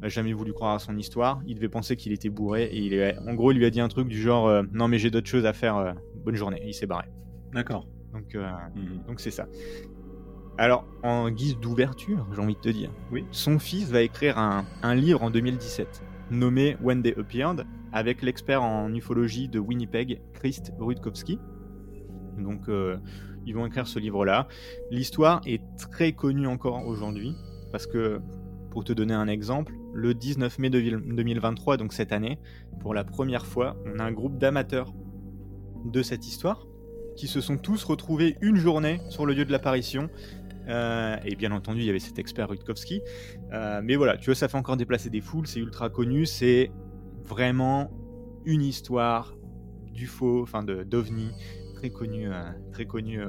n'a jamais voulu croire à son histoire. Il devait penser qu'il était bourré et il en gros, il lui a dit un truc du genre Non, mais j'ai d'autres choses à faire, bonne journée. Et il s'est barré. D'accord. Donc, mhm. donc c'est ça. Alors, en guise d'ouverture, j'ai envie de te dire, oui. son fils va écrire un, livre en 2017, nommé When They Appeared, avec l'expert en ufologie de Winnipeg, Christ Rutkowski. Donc, euh, ils vont écrire ce livre-là. L'histoire est très connue encore aujourd'hui, parce que, pour te donner un exemple, le 19 mai 2023, donc cette année, pour la première fois, on a un groupe d'amateurs de cette histoire qui se sont tous retrouvés une journée sur le lieu de l'apparition euh, et bien entendu, il y avait cet expert Rutkowski. Euh, mais voilà, tu vois, ça fait encore déplacer des foules, c'est ultra connu, c'est vraiment une histoire du faux, enfin d'OVNI, très connu, euh, très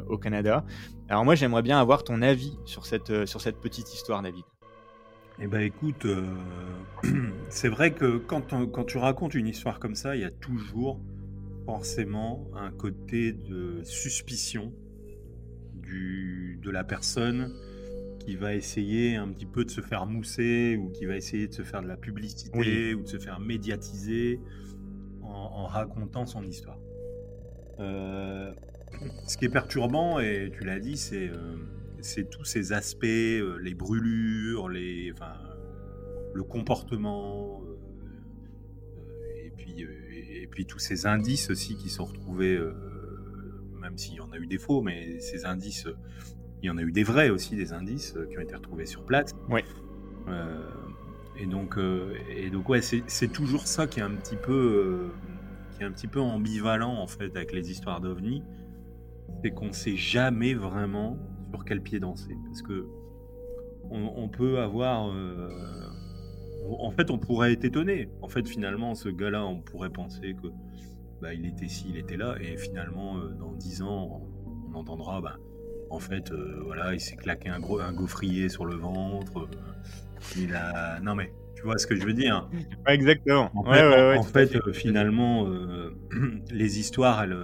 au Canada. Alors moi, j'aimerais bien avoir ton avis sur cette, sur cette petite histoire, David. Eh ben écoute, c'est vrai que quand, quand tu racontes une histoire comme ça, il y a toujours forcément un côté de suspicion de la personne qui va essayer un petit peu de se faire mousser ou qui va essayer de se faire de la publicité ou de se faire médiatiser en, racontant son histoire. Euh, ce qui est perturbant, et tu l'as dit, c'est euh, tous ces aspects, euh, les brûlures, les, enfin, le comportement, et, puis, et puis tous ces indices aussi qui sont retrouvés même s'il y en a eu des faux, mais ces indices, il y en a eu des vrais aussi, des indices euh, qui ont été retrouvés sur place. Oui. Euh, et donc, euh, et donc ouais, c'est toujours ça qui est un petit peu, qui est un petit peu ambivalent en fait avec les histoires d'ovnis, c'est qu'on sait jamais vraiment sur quel pied danser, parce que on, peut avoir, en fait, on pourrait être étonné. En fait, finalement, ce gars-là, on pourrait penser que bah, il était ci, il était là, et finalement, euh, dans dix ans, on, entendra, bah, en fait, euh, voilà, il s'est claqué un, gros, un gaufrier sur le ventre, euh, il a... Non mais, tu vois ce que je veux dire Exactement. En fait, finalement, les histoires, elles,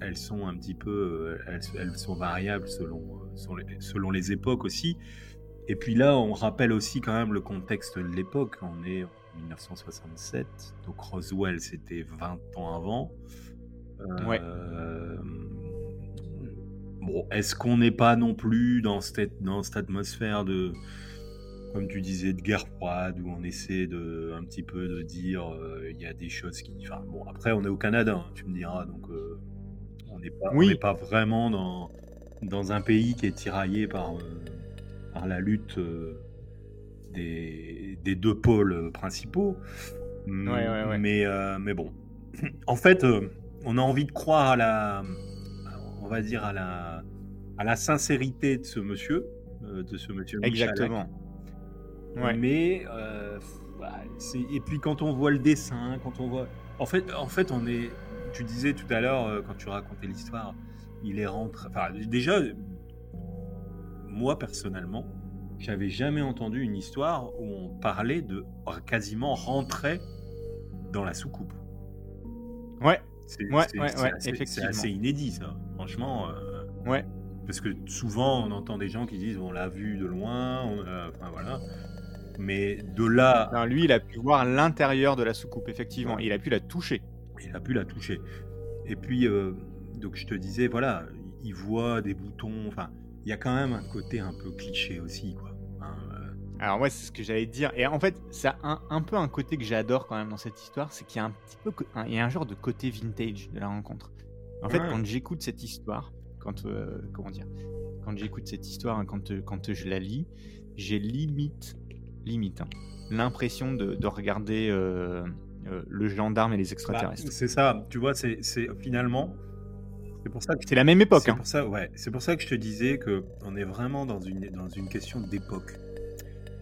elles sont un petit peu, elles, sont variables selon, selon les, selon les époques aussi. Et puis là, on rappelle aussi quand même le contexte de l'époque. On est 1967. Donc Roswell, c'était 20 ans avant. Euh, bon, est-ce qu'on n'est pas non plus dans cette, dans cette atmosphère de, comme tu disais, de guerre froide, où on essaie de, un petit peu de dire, euh, il y a des choses qui... Enfin, bon, après, on est au Canada, hein, tu me diras, donc euh, on n'est pas, oui. pas vraiment dans, dans un pays qui est tiraillé par, par la lutte des, deux pôles principaux. Mais, euh, mais bon. En fait, euh, on a envie de croire à la, on va dire à la, à la sincérité de ce monsieur, euh, de ce monsieur. Exactement. Mais et puis quand on voit le dessin, quand on voit, en fait, en fait, on est. Tu disais tout à l'heure quand tu racontais l'histoire, il est rentré. Enfin, déjà, moi personnellement, j'avais jamais entendu une histoire où on parlait de quasiment rentrer dans la soucoupe. Ouais. C'est ouais, assez, inédit, ça. Franchement. Euh, ouais. Parce que souvent, on entend des gens qui disent on l'a vu de loin, enfin voilà. Mais de là. lui, il a pu voir l'intérieur de la soucoupe, effectivement. Il a pu la toucher. Il a pu la toucher. Et puis, euh, donc je te disais, voilà, il voit des boutons. Enfin, il y a quand même un côté un peu cliché aussi, quoi. Hein, euh. Alors moi, c'est ce que j'allais dire. Et en fait, c'est un, un peu un côté que j'adore quand même dans cette histoire, c'est qu'il y a un petit peu, un- il y a un genre de côté vintage de la rencontre. En fait, Ouais. quand j'écoute cette histoire, quand euh, comment dire, quand j'écoute cette histoire, hein, quand euh, quand je la lis, j'ai limite, limite, hein, l'impression de, de regarder euh, le gendarme et les Bah, extraterrestres. c'est ça, tu vois, c'est- finalement. C'est pour ça que c'est la même époque. C'est hein. pour ça, ouais. C'est pour ça que je te disais que on est vraiment dans une dans une question d'époque.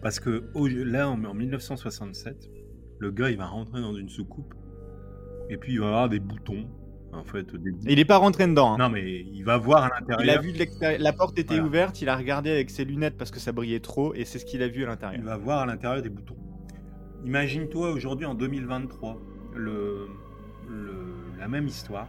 Parce que au- là, en, en 1967, le gars, il va rentrer dans une soucoupe et puis il va avoir des boutons, en fait. Des... Il est pas rentré dedans. hein. Non, mais il va voir à Il a l'intérieur. vu de la porte était Voilà. ouverte, il a regardé avec ses lunettes parce que ça brillait trop, et c'est ce qu'il a vu à l'intérieur. Il va voir à l'intérieur des boutons. Imagine-toi aujourd'hui en 2023 le, le- la même histoire.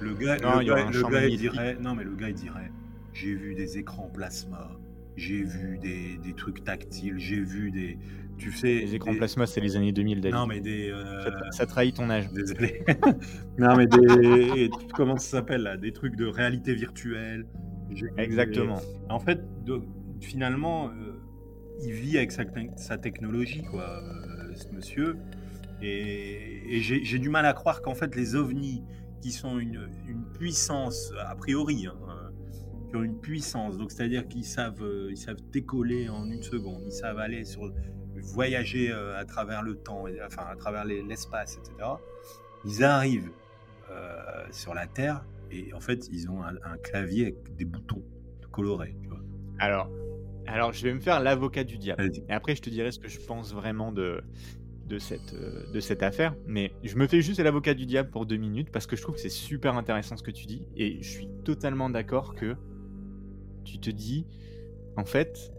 Le gars, Non, le il gars- le il dirait, non mais le gars il dirait, j'ai vu des écrans plasma, j'ai vu des, des trucs tactiles, j'ai vu des, tu sais, Les écrans des- plasma, c'est les années 2000, David. Non mais des, euh, Ça, tra- ça trahit ton âge. désolé. non mais des, comment ça s'appelle là, des trucs de réalité virtuelle. Des- Exactement. en fait, de- finalement, euh, il vit avec sa, sa technologie, quoi, euh, ce monsieur. Et, et j'ai du mal à croire qu'en fait, les ovnis, qui sont une, une puissance, a priori, hein, euh, qui ont une puissance, donc c'est-à-dire qu'ils savent, euh, ils savent décoller en une seconde, ils savent aller sur, voyager euh, à travers le temps, enfin à travers les- l'espace, etc. Ils arrivent euh, sur la Terre et en fait, ils ont un, un clavier avec des boutons colorés. Tu vois. Alors, alors, je vais me faire l'avocat du diable. Et après, je te dirai ce que je pense vraiment de, de, cette, euh, de cette affaire. Mais je me fais juste l'avocat du diable pour deux minutes parce que je trouve que c'est super intéressant ce que tu dis. Et je suis totalement d'accord que tu te dis, en fait,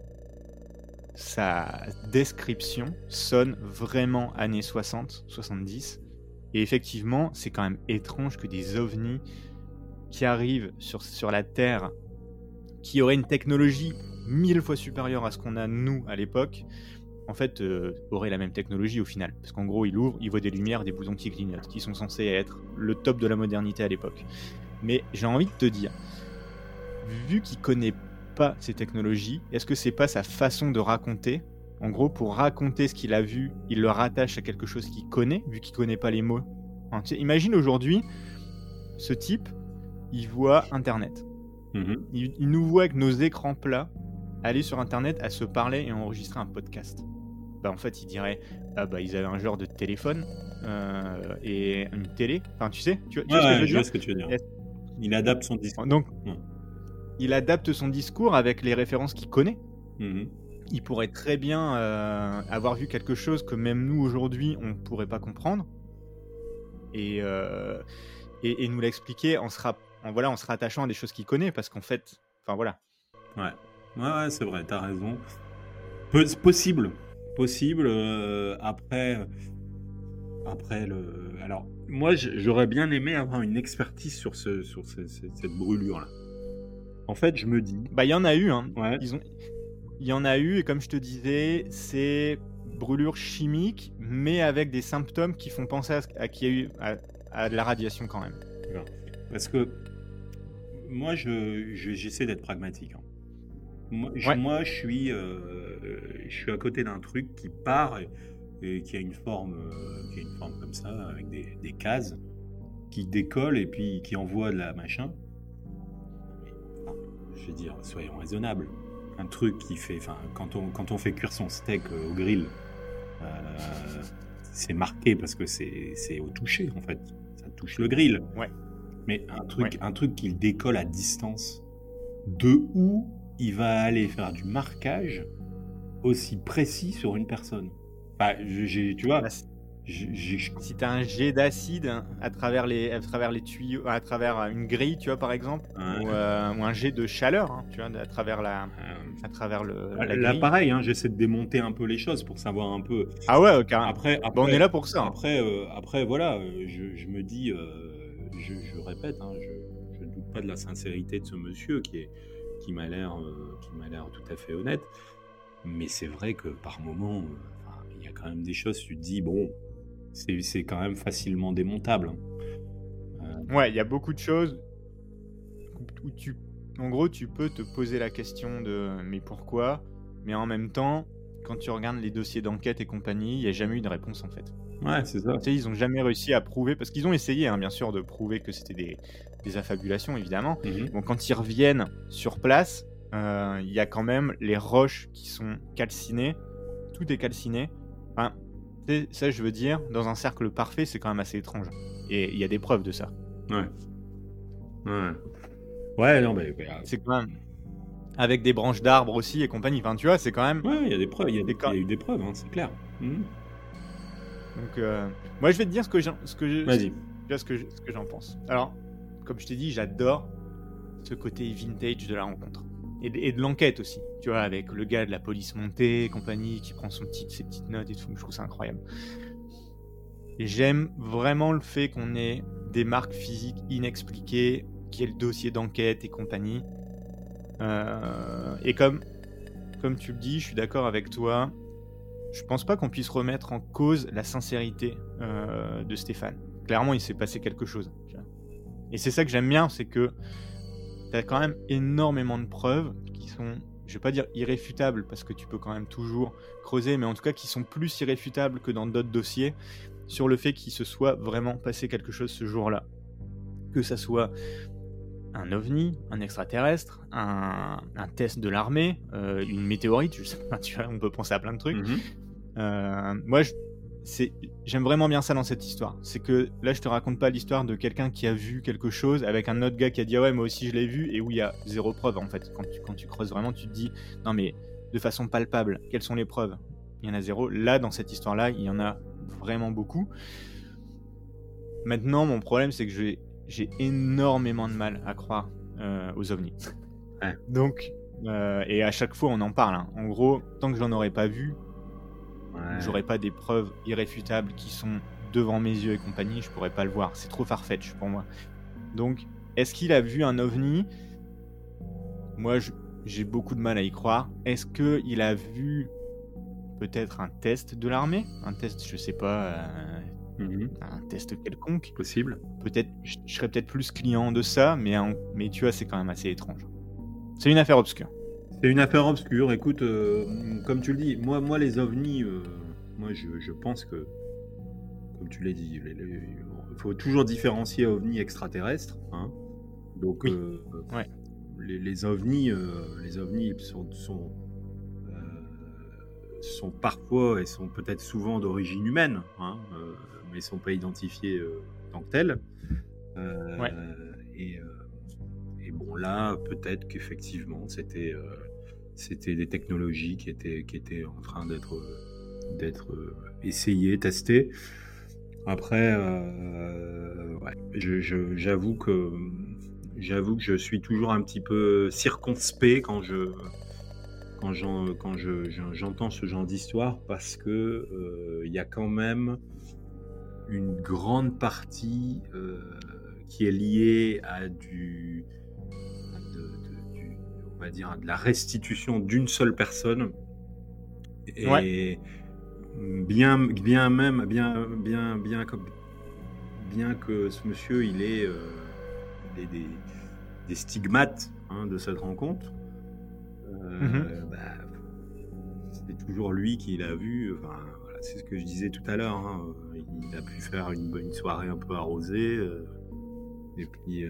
sa description sonne vraiment années 60, 70. Et effectivement, c'est quand même étrange que des ovnis qui arrivent sur, sur la Terre, qui auraient une technologie mille fois supérieure à ce qu'on a nous à l'époque, en fait, euh, auraient la même technologie au final. Parce qu'en gros, il ouvre, il voit des lumières, des boutons qui clignotent, qui sont censés être le top de la modernité à l'époque. Mais j'ai envie de te dire, vu qu'il connaît pas ces technologies, est-ce que c'est pas sa façon de raconter? En gros, pour raconter ce qu'il a vu, il le rattache à quelque chose qu'il connaît, vu qu'il connaît pas les mots. Tu sais, imagine aujourd'hui, ce type, il voit Internet. Mhm. Il, il nous voit avec nos écrans plats aller sur Internet à se parler et enregistrer un podcast. Bah, en fait, il dirait ah bah ils avaient un genre de téléphone euh, et une télé. Enfin, tu sais, tu, vois- ce que je vois ce tu veux dire. Il adapte son discours. Donc, Ouais. il adapte son discours avec les références qu'il connaît. Mhm. Il pourrait très bien euh, avoir vu quelque chose que même nous aujourd'hui on pourrait pas comprendre et, euh, et, et nous l'expliquer en se, rap- en, voilà, en se rattachant à des choses qu'il connaît parce qu'en fait, enfin voilà. Ouais, ouais, ouais, c'est vrai, t'as raison. Peu- possible, possible. euh, après, après le. Alors, moi, j'aurais bien aimé avoir une expertise sur ce, sur ce- ce- cette brûlure là. En fait, je me dis. Bah il y en a eu, hein. Ouais. Ils ont... Il y en a eu, et comme je te disais, c'est brûlure chimique, mais avec des symptômes qui font penser à, à qu'il y a eu à, à de la radiation quand même. Parce que moi, je, je- j'essaie d'être pragmatique. hein. Moi, je, Ouais. moi, je suis, euh, je suis à côté d'un truc qui part et, et qui a une forme, euh, qui a une forme comme ça, avec des, des cases, qui décolle et puis qui envoie de la machin. Je veux dire, soyons raisonnables. Un truc qui fait, enfin, quand on, quand on fait cuire son steak euh, au grill, euh, c'est marqué parce que c'est, c'est au toucher en fait. Ça touche le grill. Ouais. Mais un truc, Ouais. un truc qu'il décolle à distance, de où il va aller faire du marquage aussi précis sur une personne je- j'ai, tu vois, Bah, si t'as un jet d'acide hein, à travers les à travers les tuyaux, à travers une grille, tu vois par exemple, Ouais. ou, euh, ou un jet de chaleur, hein, tu vois, à travers la euh, à travers le la là, grille. pareil, hein, j'essaie de démonter un peu les choses pour savoir un peu. Ah ouais, ok. carrément. Après, Bah, on est là pour ça. hein. Après, euh, après voilà, euh, je, je me dis, euh, je, je répète, je ne doute pas de la sincérité de ce monsieur qui, est, qui m'a l'air euh, qui m'a l'air tout à fait honnête. Mais c'est vrai que par moment, euh, il y a quand même des choses, tu te dis, bon, c'est quand même facilement démontable. hein. Ouais, il y a beaucoup de choses où tu, en gros, tu peux te poser la question de mais pourquoi, mais en même temps, quand tu regardes les dossiers d'enquête et compagnie, il n'y a jamais eu de réponse en fait. Ouais, c'est ça. Tu sais, ils ont jamais réussi à prouver, parce qu'ils ont essayé, hein, bien sûr, de prouver que c'était des, des affabulations, évidemment. Mhm. Bon, quand ils reviennent sur place, euh, il y a quand même les roches qui sont calcinées. Tout est calciné. Enfin, ça, je veux dire, dans un cercle parfait, c'est quand même assez étrange. Et il y a des preuves de ça. Ouais. Ouais. Ouais, non, mais. C'est quand même. Avec des branches d'arbres aussi et compagnie. Enfin, tu vois, c'est quand même. Ouais, il y a des preuves, il y a, des- D'accord. il y a eu des preuves, hein, c'est clair. Mhm. Donc, euh, moi, je vais te dire ce que j'en- ce que je- Vas-y. Déjà, ce que je- ce que j'en pense. Alors, comme je t'ai dit, j'adore ce côté vintage de la rencontre. Et de, l'enquête aussi. Tu vois, avec le gars de la police montée et compagnie qui prend son petit, ses petites notes et tout. Je trouve ça incroyable. J'aime vraiment le fait qu'on ait des marques physiques inexpliquées, qu'il y ait le dossier d'enquête et compagnie. Euh, et comme, comme tu le dis, je suis d'accord avec toi. Je pense pas qu'on puisse remettre en cause la sincérité euh, de Stéphane. Clairement, il s'est passé quelque chose. Et c'est ça que j'aime bien, c'est que tu as quand même énormément de preuves qui sont, je vais pas dire irréfutables, parce que tu peux quand même toujours creuser, mais en tout cas qui sont plus irréfutables que dans d'autres dossiers, sur le fait qu'il se soit vraiment passé quelque chose ce jour-là. Que ça soit un ovni, un extraterrestre, un, un test de l'armée, euh, une météorite, je sais pas, tu vois, on peut penser à plein de trucs. Mhm. Euh, moi, je- c'est, j'aime vraiment bien ça dans cette histoire. C'est que là, je te raconte pas l'histoire de quelqu'un qui a vu quelque chose avec un autre gars qui a dit ah ouais, moi aussi je l'ai vu, et où il y a zéro preuve en fait. Quand tu, quand tu creuses vraiment, tu te dis non mais de façon palpable, quelles sont les preuves? Il y en a zéro. Là, dans cette histoire-là, il y en a vraiment beaucoup. Maintenant, mon problème, c'est que j'ai, j'ai énormément de mal à croire euh, aux ovnis. Ouais. Donc, euh, et à chaque fois, on en parle. hein. En gros, tant que j'en aurais pas vu, Ouais. j'aurais pas des preuves irréfutables qui sont devant mes yeux et compagnie, je pourrais pas le voir. C'est trop farfetch pour moi. Donc, est-ce qu'il a vu un ovni? Moi, j'ai beaucoup de mal à y croire. Est-ce que il a vu peut-être un test de l'armée? Un test, je sais pas, euh, Mhm. un test quelconque? Possible. Peut-être, je je serais peut-être plus client de ça, mais, un- mais tu vois, c'est quand même assez étrange. C'est une affaire obscure. C'est une affaire obscure. Écoute, euh, comme tu le dis, moi, moi les ovnis, euh, moi, je, je pense que, comme tu l'as dit, il faut toujours différencier ovnis extraterrestres. hein. Donc, Oui. euh, Ouais. les, les ovnis, les ovnis sont, sont, sont parfois et sont peut-être souvent d'origine humaine, hein, mais sont pas identifiés tant que tels. Ouais. Et, et bon, là, peut-être qu'effectivement, c'était euh, c'était des technologies qui étaient, en train d'être euh, euh, essayées, testées. Après, euh, je- j'avoue que je suis toujours un petit peu circonspect quand je quand j'en- quand je- je- j'entends ce genre d'histoire parce que euh, il y a quand même une grande partie euh, qui est liée à du- on va dire, de la restitution d'une seule personne. Et bien, bien même, bien, bien, bien, comme, bien que ce monsieur, il ait euh, des, des- des stigmates hein, de cette rencontre. euh, Mhm. bah, c'est toujours lui qui l'a vu. Enfin, voilà, c'est ce que je disais tout à l'heure. hein, Il a pu faire une, bonne soirée un peu arrosée. euh, et puis, euh,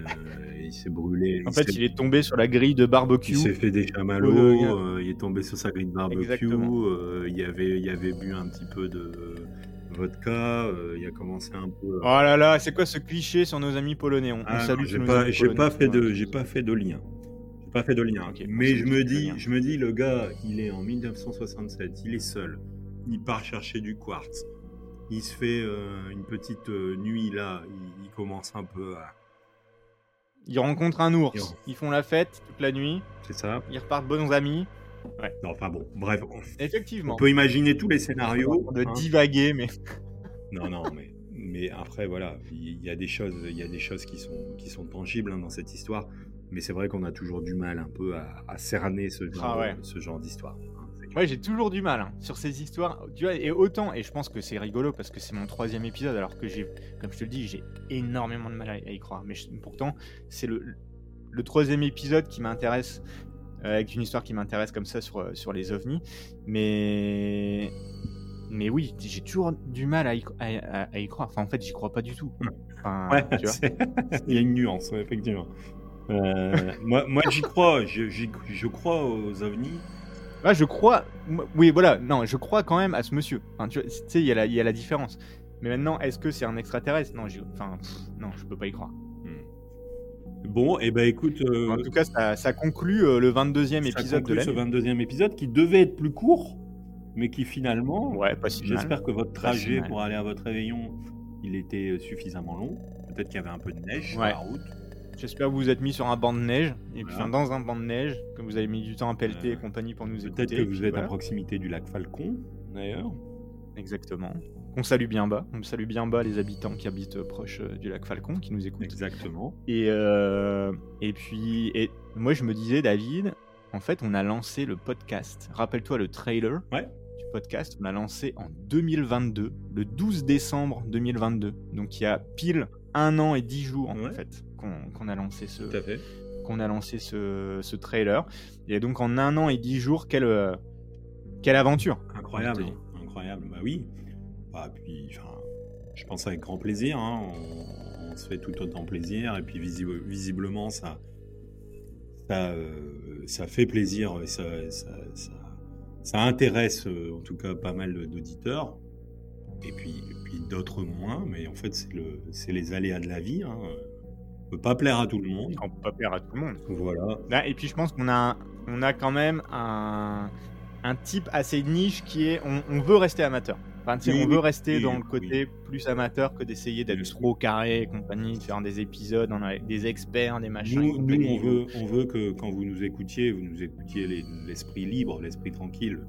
il s'est brûlé. En il fait, il est tombé sur la grille de barbecue. il s'est fait des chamallows, Oh, euh, il est tombé sur sa grille de barbecue, euh, il, avait, il avait bu un petit peu de vodka, il a commencé un peu. Oh là là, c'est quoi ce cliché sur nos amis polonais? On, Ah, salue j'ai pas, j'ai fait de, j'ai pas fait de lien. J'ai pas fait de lien. Mais je me dis, je me dis, le gars, il est en 1967, il est seul, il part chercher du quartz, il se fait une petite nuit là, il, il commence un peu à, Ils rencontrent un ours, Ils- ils font la fête toute la nuit, c'est ça. ils repartent bons amis. Non, enfin bon, bref, on, Effectivement. on peut imaginer tous les scénarios. de hein. divaguer, mais Non, non, mais, mais après, voilà, il y a des choses, il y a des choses qui sont, qui sont tangibles hein, dans cette histoire. Mais c'est vrai qu'on a toujours du mal un peu à, à cerner ce genre, Ah ouais. ce genre d'histoire. Moi j'ai toujours du mal hein, sur ces histoires. Tu vois, et autant, et je pense que c'est rigolo parce que c'est mon troisième épisode, alors que j'ai, comme je te le dis, j'ai énormément de mal à, y croire. Mais je- pourtant, c'est le, le troisième épisode qui m'intéresse, euh, avec une histoire qui m'intéresse comme ça sur, sur les ovnis. Mais, mais oui, j'ai toujours du mal à y, à, y, croire. Enfin, en fait, j'y crois pas du tout. Enfin, ouais, tu vois Il y a une nuance, effectivement. Euh, moi, moi j'y crois. Je, je, crois aux ovnis. Ah, je crois. Oui, voilà. Non, je crois quand même à ce monsieur. Enfin, tu sais, il y, a la, y a la différence. Mais maintenant, est-ce que c'est un extraterrestre? Non, enfin, non, je peux pas y croire. Hmm. Bon, et eh ben écoute. Euh, en tout cas, ça, ça conclut euh, le 22e épisode de ce 22e épisode qui devait être plus court, mais qui finalement. Ouais, pas si J'espère que votre trajet pour aller à votre réveillon, il était suffisamment long. Peut-être qu'il y avait un peu de neige sur la route. J'espère que vous vous êtes mis sur un banc de neige, et puis dans un banc de neige, que vous avez mis du temps à pelleter et compagnie pour nous écouter. Peut-être que vous êtes à proximité du lac Falcon, d'ailleurs. Exactement. On salue bien bas. On salue bien bas les habitants qui habitent proche euh, du lac Falcon, qui nous écoutent. Exactement. Et, euh, et puis, et moi je me disais, David, en fait, on a lancé le podcast. Rappelle-toi le trailer du podcast. On l'a lancé en 2022, le 12 décembre 2022. Donc il y a pile un an et dix jours en fait qu'on a lancé ce qu'on a lancé ce, ce, trailer. Et donc en un an et dix jours, quelle euh, quelle aventure Incroyable, incroyable. Bah oui. Bah, puis, je pense avec grand plaisir. Hein. On, se fait tout autant plaisir. Et puis visiblement, ça, ça, euh, ça fait plaisir. Ça, ça, ça, intéresse euh, en tout cas pas mal d'auditeurs. Et puis, puis d'autres moins. Mais en fait, c'est le, les aléas de la vie. Hein. On peut pas plaire à tout le monde. On peut pas plaire à tout le monde. Voilà. Et puis je pense qu'on a, on a quand même un, un type assez niche qui est, on, veut rester amateur. Enfin, on veut rester dans le côté plus amateur que d'essayer d'être trop carré et compagnie, de faire des épisodes avec des experts, des machins. Nous, nous on, veut, on veut que quand vous nous écoutiez, vous nous écoutiez l'esprit libre, l'esprit tranquille.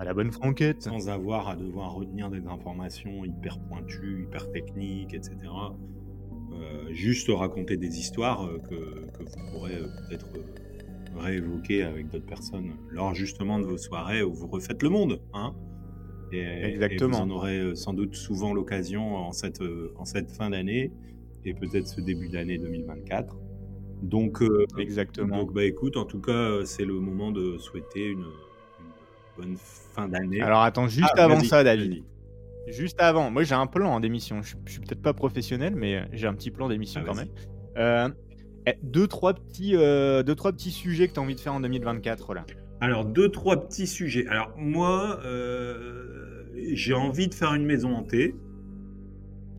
À la bonne franquette. Sans avoir à devoir retenir des informations hyper pointues, hyper techniques, etc. Euh, juste raconter des histoires euh, que, vous pourrez euh, peut-être réévoquer avec d'autres personnes lors justement de vos soirées où vous refaites le monde. Hein et, Exactement. vous en aurez sans doute souvent l'occasion en cette, en cette fin d'année et peut-être ce début d'année 2024. Donc, Exactement. Donc, bah écoute, en tout cas, c'est le moment de souhaiter une, bonne fin d'année. Alors, attends, juste ah, avant ça, David. Juste avant, moi j'ai un plan d'émission. Je, je suis peut-être pas professionnel, mais j'ai un petit plan d'émission ah, quand même. Euh, eh, deux, trois petits, euh, deux, trois petits sujets que tu as envie de faire en 2024 là. Alors, deux, trois petits sujets. Alors, moi, euh, j'ai envie de faire une maison hantée.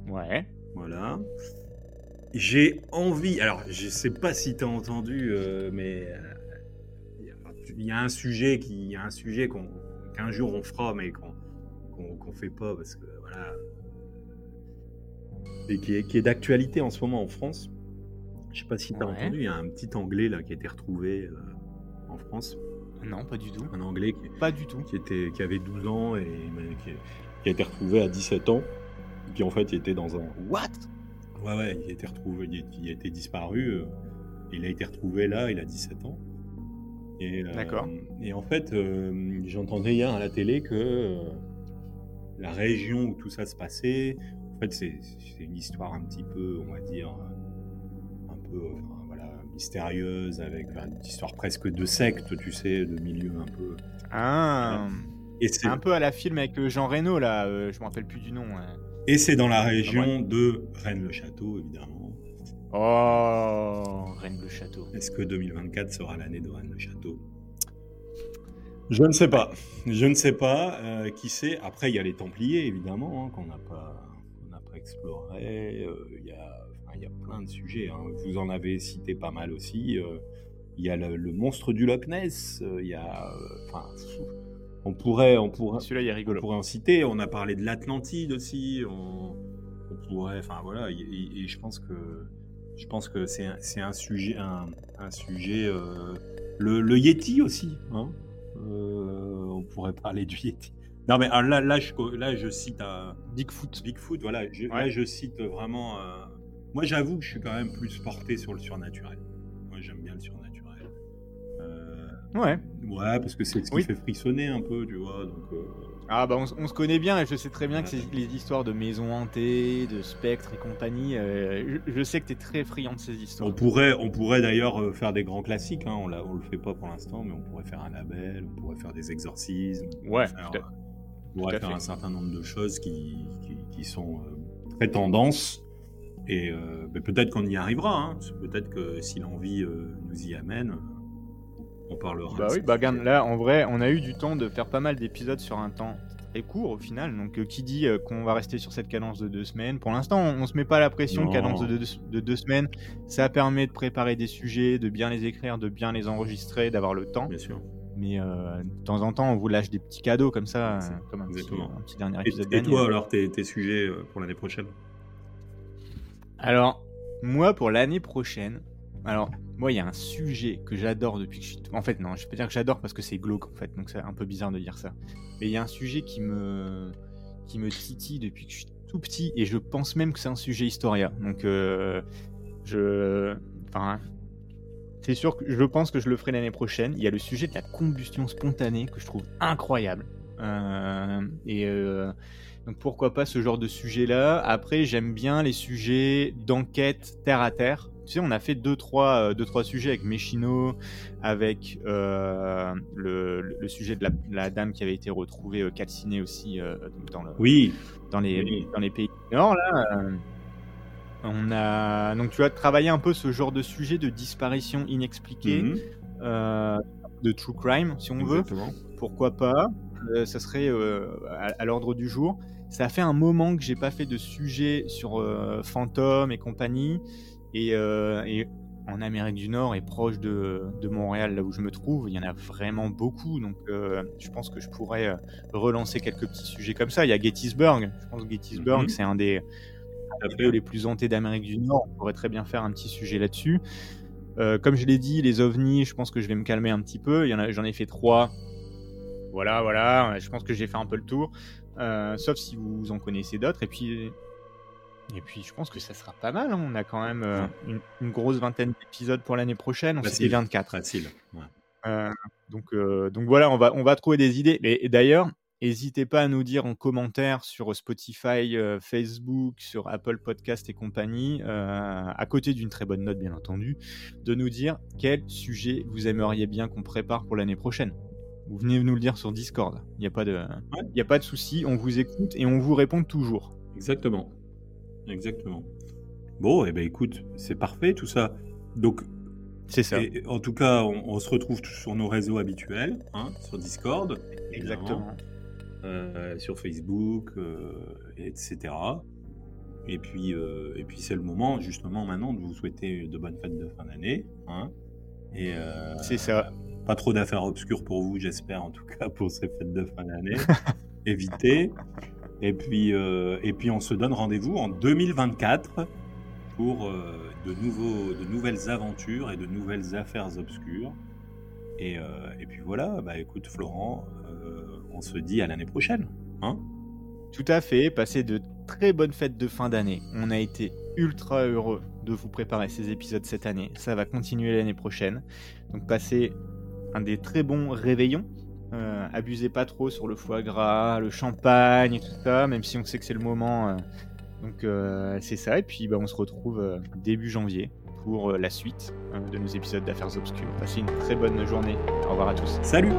Ouais. Voilà. J'ai envie. Alors, je sais pas si tu as entendu, mais il y a un sujet qui, y a un sujet qu'un jour on fera, mais qu'on qu'on fait pas parce que voilà. Et qui est, qui est d'actualité en ce moment en France. Je sais pas si tu as entendu, il y a un petit Anglais là qui a été retrouvé euh, en France. Non, pas du tout. Un Anglais qui, pas du tout. qui, était, qui avait 12 ans et qui, a été retrouvé à 17 ans. Qui en fait était dans un. What? Ouais, ouais, il a été retrouvé, il a, été disparu. Euh, il a été retrouvé là, il a 17 ans. Euh, D'accord. Et en fait, j'entendais hier à la télé que la région où tout ça se passait. En fait, c'est une histoire un petit peu, on va dire, un peu voilà, mystérieuse, avec une histoire presque de secte, tu sais, de milieu un peu. Ah Et c'est un peu à la film avec euh, Jean Reno, là, euh, je me rappelle plus du nom. Et c'est dans la région de Rennes-le-Château, évidemment. Oh, Rennes-le-Château. Est-ce que 2024 sera l'année de Rennes-le-Château je ne sais pas. Je ne sais pas. Euh, qui sait Après, il y a les Templiers, évidemment, hein, qu'on n'a pas, pas exploré. Euh, il y, a, y, a, plein de sujets. Hein. Vous en avez cité pas mal aussi. Euh, il y a le, monstre du Loch Ness. Il y a. Enfin, on pourrait, on pourrait. Celui-là, il est rigolo. On pourrait en citer. On a parlé de l'Atlantide aussi. On, pourrait. Enfin, voilà. Et, je pense que. Je pense que c'est un, un, sujet, un, un sujet, le, le, Yeti aussi. Hein euh, on pourrait parler du Yeti. Non, mais là, là, je, là, je cite un. Bigfoot. Bigfoot, voilà. Là, je cite vraiment. Euh, moi, j'avoue que je suis quand même plus porté sur le surnaturel. Moi, j'aime bien le surnaturel. Euh, Ouais. Ouais, parce que c'est ce qui Oui. fait frissonner un peu, tu vois. Donc, euh, Ah bah on, se connaît bien et je sais très bien que c'est les histoires de maisons hantées, de spectres et compagnie. euh, je, je sais que t'es très friand de ces histoires. on pourrait, on pourrait d'ailleurs euh, faire des grands classiques. Hein. On, on le fait pas pour l'instant, mais on pourrait faire un label, on pourrait faire des exorcismes. on Ouais, faire, on pourrait faire un certain nombre de choses qui, qui, qui sont euh, très tendances. Et euh, ben, peut-être qu'on y arrivera. Hein. Peut-être que si l'envie nous y amène, on parlera. Bah oui, bah regarde, là en vrai, on a eu du temps de faire pas mal d'épisodes sur un temps très court au final. Donc euh, qui dit euh, qu'on va rester sur cette cadence de deux semaines? Pour l'instant, on, on se met pas la pression. Non. Cadence de deux, de deux semaines, ça permet de préparer des sujets, de bien les écrire, de bien les enregistrer, d'avoir le temps. Bien sûr. Mais euh, de temps en temps, on vous lâche des petits cadeaux comme ça, comme un petit, exactement. un petit dernier épisode et toi, alors, tes, tes sujets pour l'année prochaine? Alors, moi, pour l'année prochaine, alors, moi, il y a un sujet que j'adore depuis que je suis. En fait, non, je peux dire que j'adore parce que c'est glauque, en fait, donc c'est un peu bizarre de dire ça. Mais il y a un sujet qui me, qui me titille depuis que je suis tout petit et je pense même que c'est un sujet historia. Donc, euh, je. Enfin. C'est sûr que je pense que je le ferai l'année prochaine. Il y a le sujet de la combustion spontanée que je trouve incroyable. Euh, et euh, donc pourquoi pas ce genre de sujet-là. Après, j'aime bien les sujets d'enquête terre à terre. Tu sais, on a fait deux trois, euh, deux, trois sujets avec Meshino, avec euh, le, le sujet de la, la dame qui avait été retrouvée euh, calcinée aussi euh, dans, le, Oui. dans, les, Oui. dans les pays du Nord. Là, on a donc tu as travaillé un peu ce genre de sujet de disparition inexpliquée, Mhm. euh, de true crime si on veut Exactement. pourquoi pas Ça serait euh, à, à l'ordre du jour. Ça fait un moment que j'ai pas fait de sujet sur euh, fantômes et compagnie. Et, euh, et en Amérique du Nord et proche de, de Montréal, là où je me trouve, il y en a vraiment beaucoup. Donc euh, je pense que je pourrais euh, relancer quelques petits sujets comme ça. Il y a Gettysburg. Je pense que Gettysburg, Mhm. c'est un des, lieux les plus hantés d'Amérique du Nord. On pourrait très bien faire un petit sujet là-dessus. Euh, comme je l'ai dit, les ovnis, je pense que je vais me calmer un petit peu. A, j'en ai fait trois. Voilà, voilà. Je pense que j'ai fait un peu le tour. Euh, sauf si vous en connaissez d'autres. Et puis, et puis, je pense que ça sera pas mal. hein. On a quand même euh, une, une grosse vingtaine d'épisodes pour l'année prochaine. On Facile. 24. Facile. Ouais. Euh, donc, euh, donc voilà, on va, on va trouver des idées. Mais et d'ailleurs, n'hésitez pas à nous dire en commentaire sur Spotify, euh, Facebook, sur Apple Podcast et compagnie, euh, à côté d'une très bonne note bien entendu, de nous dire quel sujet vous aimeriez bien qu'on prépare pour l'année prochaine. Vous venez nous le dire sur Discord. Il n'y a pas de, il y a pas de souci. On vous écoute et on vous répond toujours. Exactement. Exactement. Bon, et ben écoute, c'est parfait tout ça. Donc, C'est ça. et- en tout cas, on, on se retrouve sur nos réseaux habituels, hein, sur Discord, Exactement. euh, sur Facebook, euh, etc. Et puis, euh, et puis c'est le moment justement maintenant de vous souhaiter de bonnes fêtes de fin d'année. Hein, et C'est ça. Pas trop d'affaires obscures pour vous, j'espère en tout cas pour ces fêtes de fin d'année. Évitez. Et puis, euh, et puis on se donne rendez-vous en 2024 pour euh, de, nouveaux, de nouvelles aventures et de nouvelles affaires obscures. Et, euh, et puis voilà, bah écoute Florent, on se dit à l'année prochaine. Hein? Tout à fait, passez de très bonnes fêtes de fin d'année. On a été ultra heureux de vous préparer ces épisodes cette année. Ça va continuer l'année prochaine. Donc passez un des très bons réveillons. Euh, abusez pas trop sur le foie gras, le champagne et tout ça, même si on sait que c'est le moment. euh. donc euh, c'est ça. Et puis bah, on se retrouve début janvier pour la suite de nos épisodes d'affaires obscures. Passez une très bonne journée. Au revoir à tous. Salut